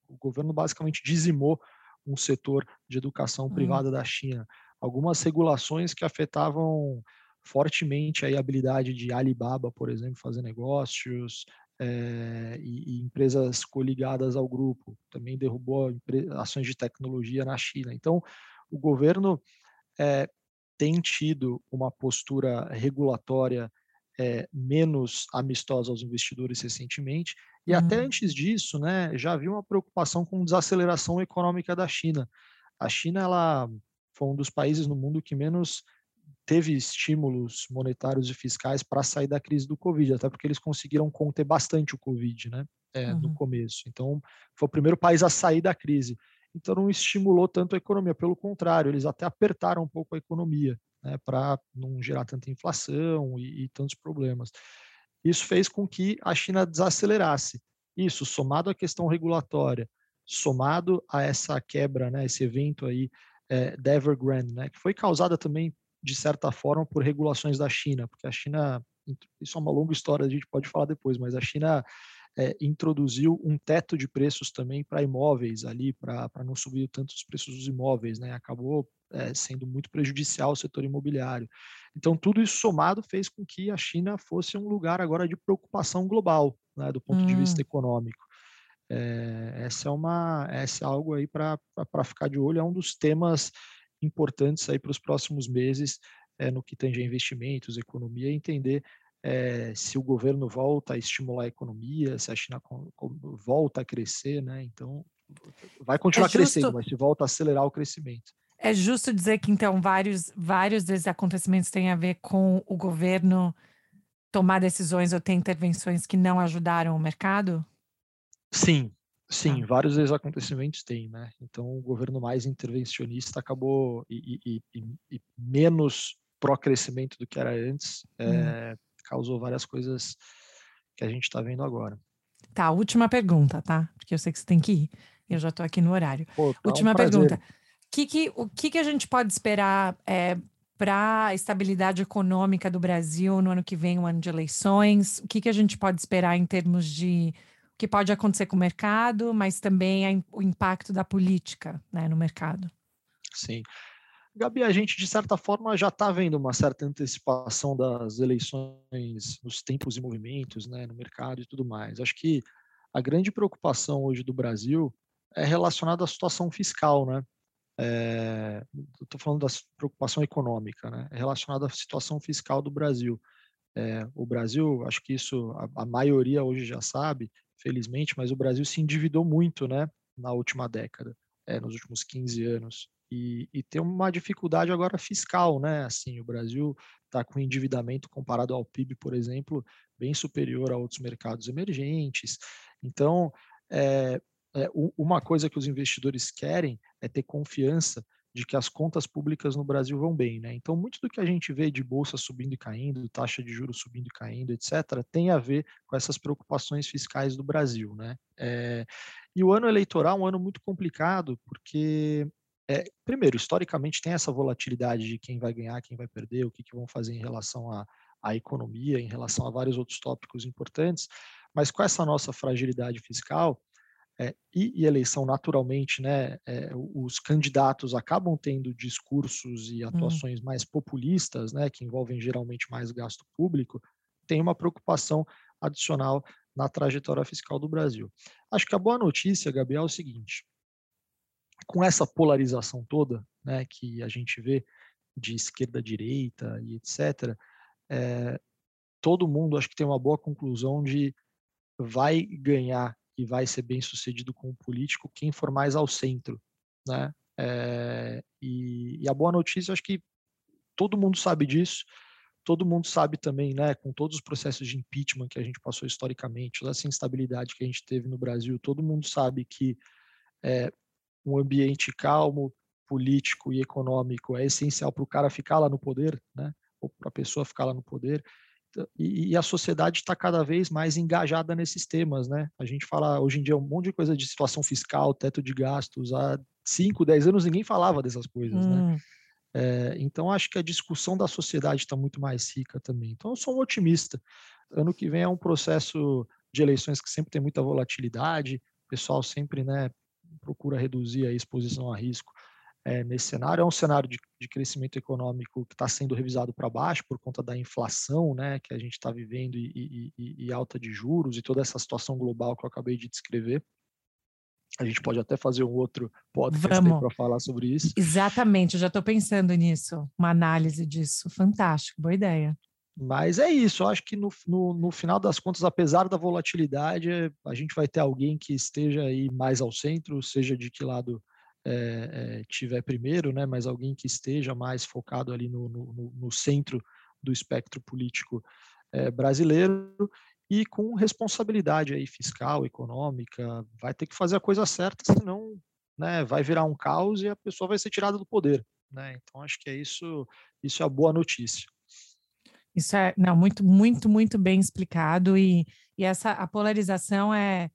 o governo basicamente dizimou um setor de educação hum. privada da China. Algumas regulações que afetavam fortemente a habilidade de Alibaba, por exemplo, fazer negócios, é, e, e, empresas coligadas ao grupo. Também derrubou ações de tecnologia na China. Então, o governo é, tem tido uma postura regulatória é, menos amistosa aos investidores recentemente, e uhum. até antes disso, né, já havia uma preocupação com desaceleração econômica da China. A China ela foi um dos países no mundo que menos teve estímulos monetários e fiscais para sair da crise do Covid, até porque eles conseguiram conter bastante o Covid, né? É, uhum. No começo. Então, foi o primeiro país a sair da crise. Então, não estimulou tanto a economia, pelo contrário, eles até apertaram um pouco a economia, né? Para não gerar tanta inflação e, e tantos problemas. Isso fez com que a China desacelerasse. Isso, somado à questão regulatória, somado a essa quebra, né, esse evento aí é, da Evergrande, né, que foi causada também de certa forma, por regulações da China, porque a China, isso é uma longa história, a gente pode falar depois, mas a China é, introduziu um teto de preços também para imóveis ali, para não subir tanto os preços dos imóveis, né? Acabou é, sendo muito prejudicial ao setor imobiliário. Então, tudo isso somado fez com que a China fosse um lugar agora de preocupação global, né, do ponto hum. de vista econômico. É, essa é uma, essa é algo aí para ficar de olho, é um dos temas importantes aí para os próximos meses é, no que tange a investimentos, economia, entender é, se o governo volta a estimular a economia, se a China volta a crescer, né? Então, vai continuar é justo, crescendo, mas se volta a acelerar o crescimento. É justo dizer que, então, vários, vários desses acontecimentos têm a ver com o governo tomar decisões ou ter intervenções que não ajudaram o mercado? Sim, Sim, ah. vários desses acontecimentos têm, né? Então, o governo mais intervencionista acabou e, e, e, e menos pró-crescimento do que era antes, é, hum. Causou várias coisas que a gente está vendo agora. Tá, última pergunta, tá? Porque eu sei que você tem que ir. Eu já estou aqui no horário. Pô, tá última um pergunta. Que que, o que, que a gente pode esperar é, para a estabilidade econômica do Brasil no ano que vem, um ano de eleições? O que, que a gente pode esperar em termos de que pode acontecer com o mercado, mas também o impacto da política né, no mercado. Sim. Gabi, a gente, de certa forma, já está vendo uma certa antecipação das eleições nos tempos e movimentos, né, no mercado e tudo mais. Acho que a grande preocupação hoje do Brasil é relacionada à situação fiscal, né? É, Estou falando da preocupação econômica, né? É relacionada à situação fiscal do Brasil. É, o Brasil, acho que isso a, a, maioria hoje já sabe, felizmente, mas o Brasil se endividou muito, né, na última década, é, nos últimos 15 anos. E, e, tem uma dificuldade agora fiscal, né? Assim, o Brasil está com endividamento comparado ao PIB, por exemplo, bem superior a outros mercados emergentes. Então, é, é, uma coisa que os investidores querem é ter confiança de que as contas públicas no Brasil vão bem, né? Então, muito do que a gente vê de bolsa subindo e caindo, taxa de juros subindo e caindo, etc., tem a ver com essas preocupações fiscais do Brasil, né? É, e o ano eleitoral é um ano muito complicado, porque, é, primeiro, historicamente tem essa volatilidade de quem vai ganhar, quem vai perder, o que, que vão fazer em relação à, à economia, em relação a vários outros tópicos importantes, mas com essa nossa fragilidade fiscal, é, e, e, eleição, naturalmente, né, é, os candidatos acabam tendo discursos e hum. atuações hum. mais populistas, né, que envolvem geralmente mais gasto público, tem uma preocupação adicional na trajetória fiscal do Brasil. Acho que a boa notícia, Gabriel, é o seguinte: com essa polarização toda, né, que a gente vê de esquerda, direita e etc., é, todo mundo acho que tem uma boa conclusão de vai ganhar e vai ser bem sucedido como político quem for mais ao centro, né? É, e, e, a boa notícia, acho que todo mundo sabe disso, todo mundo sabe também, né, com todos os processos de impeachment que a gente passou historicamente, toda essa instabilidade que a gente teve no Brasil, todo mundo sabe que é, um ambiente calmo, político e econômico é essencial para o cara ficar lá no poder, né, ou para a pessoa ficar lá no poder, e, e a sociedade está cada vez mais engajada nesses temas, né? A gente fala hoje em dia um monte de coisa de situação fiscal, teto de gastos. Há 5, 10 anos ninguém falava dessas coisas, né? hum. né? É, então acho que a discussão da sociedade está muito mais rica também. Então eu sou um otimista. Ano que vem é um processo de eleições que sempre tem muita volatilidade. O pessoal sempre, né, procura reduzir a exposição a risco é, nesse cenário. É um cenário de, de crescimento econômico que está sendo revisado para baixo por conta da inflação né, que a gente está vivendo e, e, e, alta de juros e toda essa situação global que eu acabei de descrever. A gente pode até fazer um outro podcast para falar sobre isso. Exatamente, eu já estou pensando nisso, uma análise disso. Fantástico, boa ideia. Mas é isso, eu acho que no, no, no, final das contas, apesar da volatilidade, a gente vai ter alguém que esteja aí mais ao centro, seja de que lado é, é, tiver primeiro, né, mas alguém que esteja mais focado ali no, no, no centro do espectro político é, brasileiro e com responsabilidade aí fiscal, econômica, vai ter que fazer a coisa certa, senão né, vai virar um caos e a pessoa vai ser tirada do poder. Né? Então acho que é isso, isso é a boa notícia. Isso é não muito, muito, muito bem explicado e, e essa a polarização é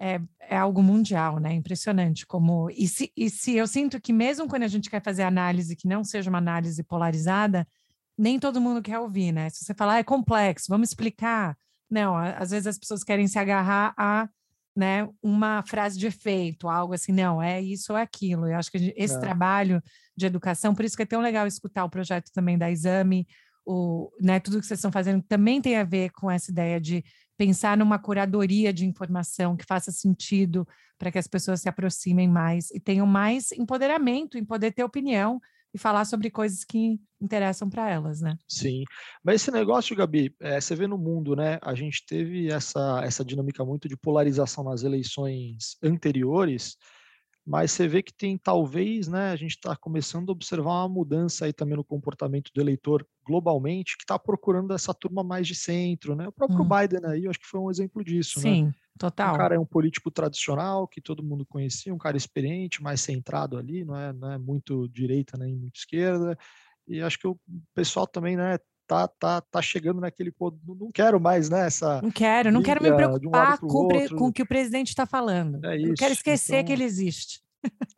é, é algo mundial, né? Impressionante como e se, e se eu sinto que mesmo quando a gente quer fazer análise que não seja uma análise polarizada, nem todo mundo quer ouvir, né? Se você falar ah, é complexo, vamos explicar. Não, às vezes as pessoas querem se agarrar a né, uma frase de efeito, algo assim, não, é isso ou é aquilo. Eu acho que esse é. trabalho de educação, por isso que é tão legal escutar o projeto também da Exame, o, né, tudo que vocês estão fazendo também tem a ver com essa ideia de pensar numa curadoria de informação que faça sentido para que as pessoas se aproximem mais e tenham mais empoderamento em poder ter opinião e falar sobre coisas que interessam para elas, né? Sim, mas esse negócio, Gabi, é, você vê no mundo, né? A gente teve essa, essa dinâmica muito de polarização nas eleições anteriores, mas você vê que tem talvez, né, a gente está começando a observar uma mudança aí também no comportamento do eleitor globalmente, que está procurando essa turma mais de centro, né? O próprio hum. Biden aí, eu acho que foi um exemplo disso, Sim, né? total. O cara é um político tradicional que todo mundo conhecia, um cara experiente, mais centrado ali, não é, não é muito direita nem muito esquerda. E acho que o pessoal também, né, tá, tá, tá chegando naquele ponto. Não quero mais, né? Essa não quero, não quero me preocupar um com, com o que o presidente está falando. É isso. Não quero esquecer então, que ele existe.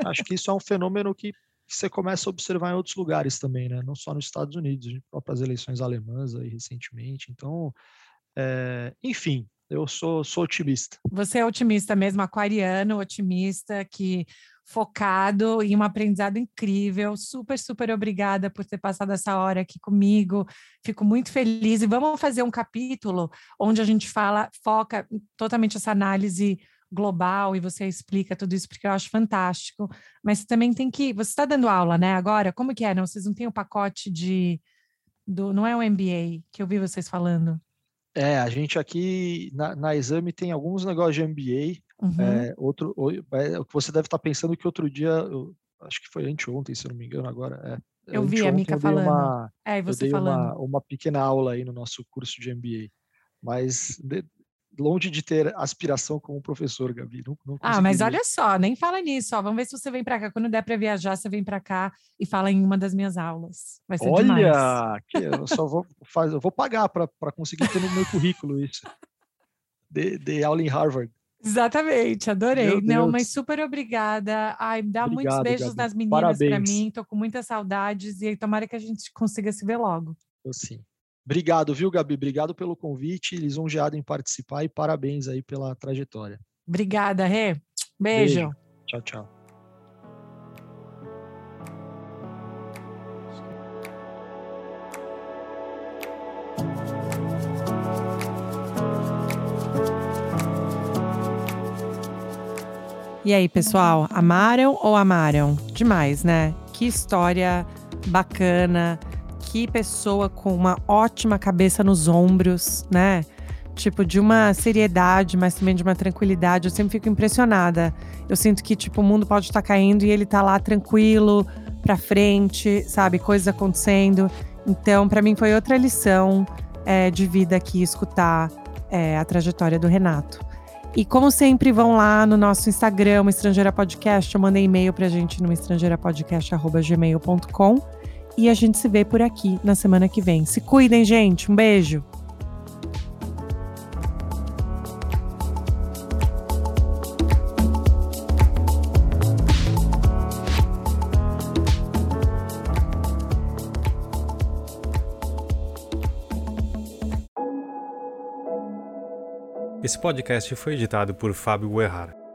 Acho que isso é um fenômeno que você começa a observar em outros lugares também, né? Não só nos Estados Unidos, próprias eleições alemãs aí recentemente. Então, é, enfim, eu sou, sou otimista. Você é otimista mesmo, aquariano, otimista, que focado em um aprendizado incrível. Super, super obrigada por ter passado essa hora aqui comigo. Fico muito feliz. E vamos fazer um capítulo onde a gente fala, foca totalmente essa análise global e você explica tudo isso porque eu acho fantástico. Mas também tem que. Você está dando aula, né? Agora, como que é? Não, vocês não têm o pacote de. Do, não é o MBA que eu vi vocês falando. É, a gente aqui na, na exame tem alguns negócios de MBA, Uhum. É, outro, é, o que você deve estar pensando que outro dia, eu, acho que foi anteontem, se eu não me engano, agora. É, eu vi a Mica falando. Uma, é, você eu dei falando. Uma, uma pequena aula aí no nosso curso de MBA. Mas de, longe de ter aspiração como professor, Gabi. Não, não ah, mas olha só, nem fala nisso. Ó. Vamos ver se você vem para cá. Quando der para viajar, você vem para cá e fala em uma das minhas aulas. Vai ser olha, demais. Que eu só vou <laughs> fazer, eu vou pagar para conseguir ter no meu currículo isso. De, de aula em Harvard. Exatamente, adorei. Não, mas super obrigada. Ai, dá Obrigado, muitos beijos Gabi. nas meninas para mim. Tô com muitas saudades e tomara que a gente consiga se ver logo. Eu sim. Obrigado, viu, Gabi? Obrigado pelo convite, lisonjeado em participar e parabéns aí pela trajetória. Obrigada, Rê. Beijo. Beijo. Tchau, tchau. E aí, pessoal, amaram ou amaram? Demais, né? Que história bacana, que pessoa com uma ótima cabeça nos ombros, né? Tipo, de uma seriedade, mas também de uma tranquilidade. Eu sempre fico impressionada. Eu sinto que, tipo, o mundo pode estar tá caindo e ele tá lá tranquilo, pra frente, sabe? Coisas acontecendo. Então, para mim, foi outra lição é, de vida aqui escutar é, a trajetória do Renato. E como sempre, vão lá no nosso Instagram, Estrangeira Podcast, ou mandem e-mail pra gente no estrangeirapodcast.gmail.com. E a gente se vê por aqui na semana que vem. Se cuidem, gente. Um beijo. Esse podcast foi editado por Fábio Guerrara.